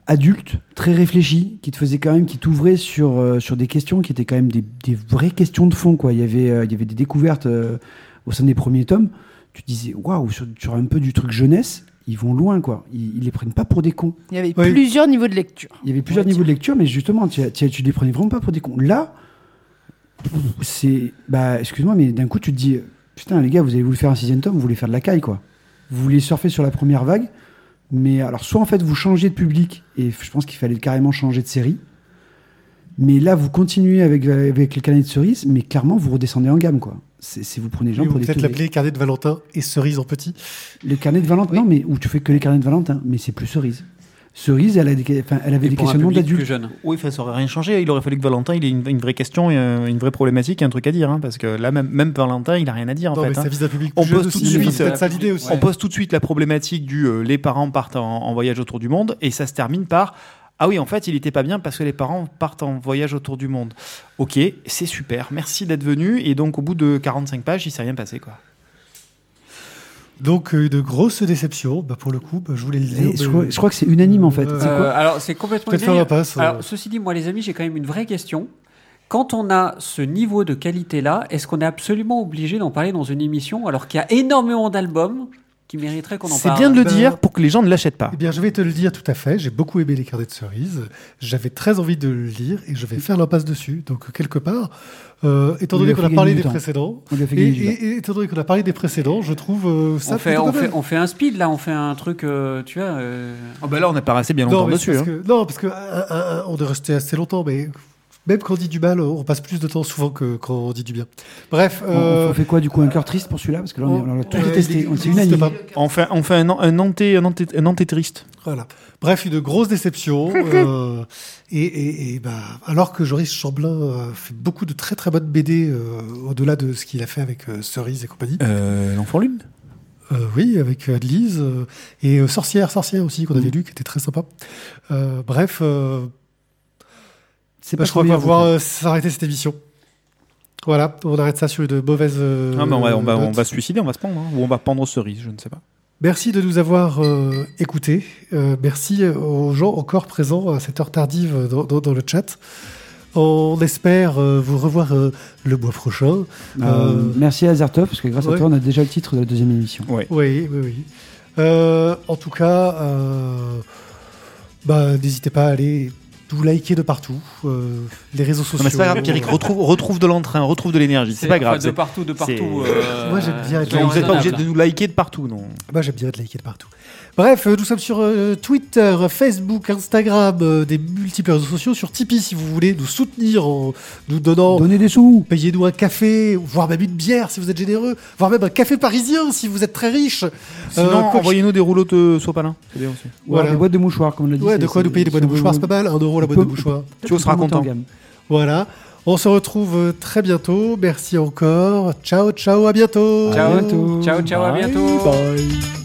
adultes, très réfléchies, qui te faisaient quand même, qui t'ouvraient sur, euh, sur des questions qui étaient quand même des, des vraies questions de fond. Quoi. Il, y avait, euh, il y avait des découvertes euh, au sein des premiers tomes. Tu disais, waouh, sur, sur un peu du truc jeunesse, ils vont loin, quoi. Ils, ils les prennent pas pour des cons. Il y avait plusieurs niveaux de lecture. Il y avait plusieurs niveaux de lecture, mais justement, tu, tu, tu les prenais vraiment pas pour des cons. Là, c'est. Bah, excuse-moi, mais d'un coup, tu te dis Putain, les gars, vous avez voulu faire un sixième tome, vous voulez faire de la caille, quoi. Vous voulez surfer sur la première vague, mais alors, soit en fait, vous changez de public, et je pense qu'il fallait carrément changer de série, mais là, vous continuez avec, avec le carnet de cerises, mais clairement, vous redescendez en gamme, quoi. C'est c'est- vous prenez les gens pour des Peut-être l'appeler carnet de Valentin et cerise en petit. Les carnets de Valentin, non, mais où tu fais que les carnets de Valentin, mais c'est plus cerise. Cerise, elle, a des, enfin, elle avait Et des questionnements d'adultes. jeune. Oui, ça aurait rien changé. Il aurait fallu que Valentin il ait une, une vraie question, et, euh, une vraie problématique, et un truc à dire. hein, parce que là, même, même Valentin, il a rien à dire en non, fait. mais hein. ça vise un public On pose tout de suite, C'est peut-être euh, ça l'idée aussi. On pose tout de suite la problématique du euh, les parents partent en, en voyage autour du monde et ça se termine par ah oui en fait il était pas bien parce que les parents partent en voyage autour du monde. Ok c'est super merci d'être venu et donc au bout de 45 pages il s'est rien passé quoi. Donc, euh, une grosse déception. Bah, pour le coup, bah, je voulais le dire. Et je, crois, je crois que c'est unanime en fait. Euh, C'est quoi Euh, alors c'est complètement Peut-être faire unanime. euh. Ceci dit, moi les amis, j'ai quand même une vraie question. Quand on a ce niveau de qualité-là, est-ce qu'on est absolument obligé d'en parler dans une émission alors qu'il y a énormément d'albums qui mériteraient qu'on en C'est parle bien de le Bah, dire pour que les gens ne l'achètent pas. Eh bien, je vais te le dire tout à fait. J'ai beaucoup aimé les carnets de cerises. J'avais très envie de le lire et je vais faire l'impasse dessus. Donc, quelque part, euh, étant On donné qu'on a parlé des temps. précédents, et, et- et étant donné qu'on a parlé des précédents, je trouve euh, ça on fait, plutôt on, pas fait, mal. on fait un speed là, on fait un truc, euh, tu vois. bah là on a pas resté bien Non, longtemps mais dessus. parce hein. que, non, parce que un- un- un, on est resté assez longtemps, mais même quand on dit du mal, on passe plus de temps souvent que quand on dit du bien. Bref, On- euh, on fait quoi du coup Un cœur triste pour celui-là Parce que là, on, l'a tout euh, détesté. On- unanime. pas. On fait on fait un, un anté un anté, un anté triste. Voilà. Bref, une grosse déception. euh, et, et, et bah, alors que Joris Chamblin euh, fait beaucoup de très très bonnes BD euh, au-delà de ce qu'il a fait avec euh, Cerise et compagnie. Euh, L'enfant lune. Euh, oui, avec Adelise euh, et euh, Sorcière, Sorcière aussi qu'on avait lu, qui était très sympa. Euh, bref, euh, C'est bah, pas je crois qu'on va bouquin. euh, s'arrêter cette émission. Voilà, on arrête ça sur une mauvaise. euh, Ah on va on va, on note. va se suicider on va se pendre hein. ou on va pendre cerise je ne sais pas. Merci de nous avoir euh, écoutés. Euh, merci aux gens encore présents à cette heure tardive dans, dans- dans le chat. On espère euh, vous revoir euh, le mois prochain. Euh, Euh, Merci à Azertov, parce que grâce ouais. à toi, on a déjà le titre de la deuxième émission. Oui, oui, oui. Euh, en tout cas, euh, bah, n'hésitez pas à aller nous liker de partout. euh, les réseaux sociaux. Non, mais c'est pas grave Pierrick retrouve retrouve de l'entrain retrouve de l'énergie c'est pas grave. De partout, de partout. euh, Moi, j'aime bien être. Vous n'êtes pas obligé de nous liker de partout non? Moi, j'aime bien être liké de partout. Bref, euh, nous sommes sur euh, Twitter, Facebook, Instagram, euh, des multiples réseaux sociaux, sur Tipeee si vous voulez nous soutenir en nous donnant. Donnez des sous Payez-nous un café, voire même une bière si vous êtes généreux, voire même un café parisien si vous êtes très riche. Sinon Euh, envoyez-nous des rouleaux de sopalin. C'est bien aussi. Voilà. des boîtes de mouchoirs, comme on l'a dit. Ouais, de quoi nous payer des boîtes de mouchoirs, c'est pas mal, un euro la boîte de mouchoirs. Tu seras content. Voilà. On se retrouve très bientôt. Merci encore. Ciao, ciao, à bientôt. Ciao, bientôt. ciao, ciao, à Bye. bientôt. Bye.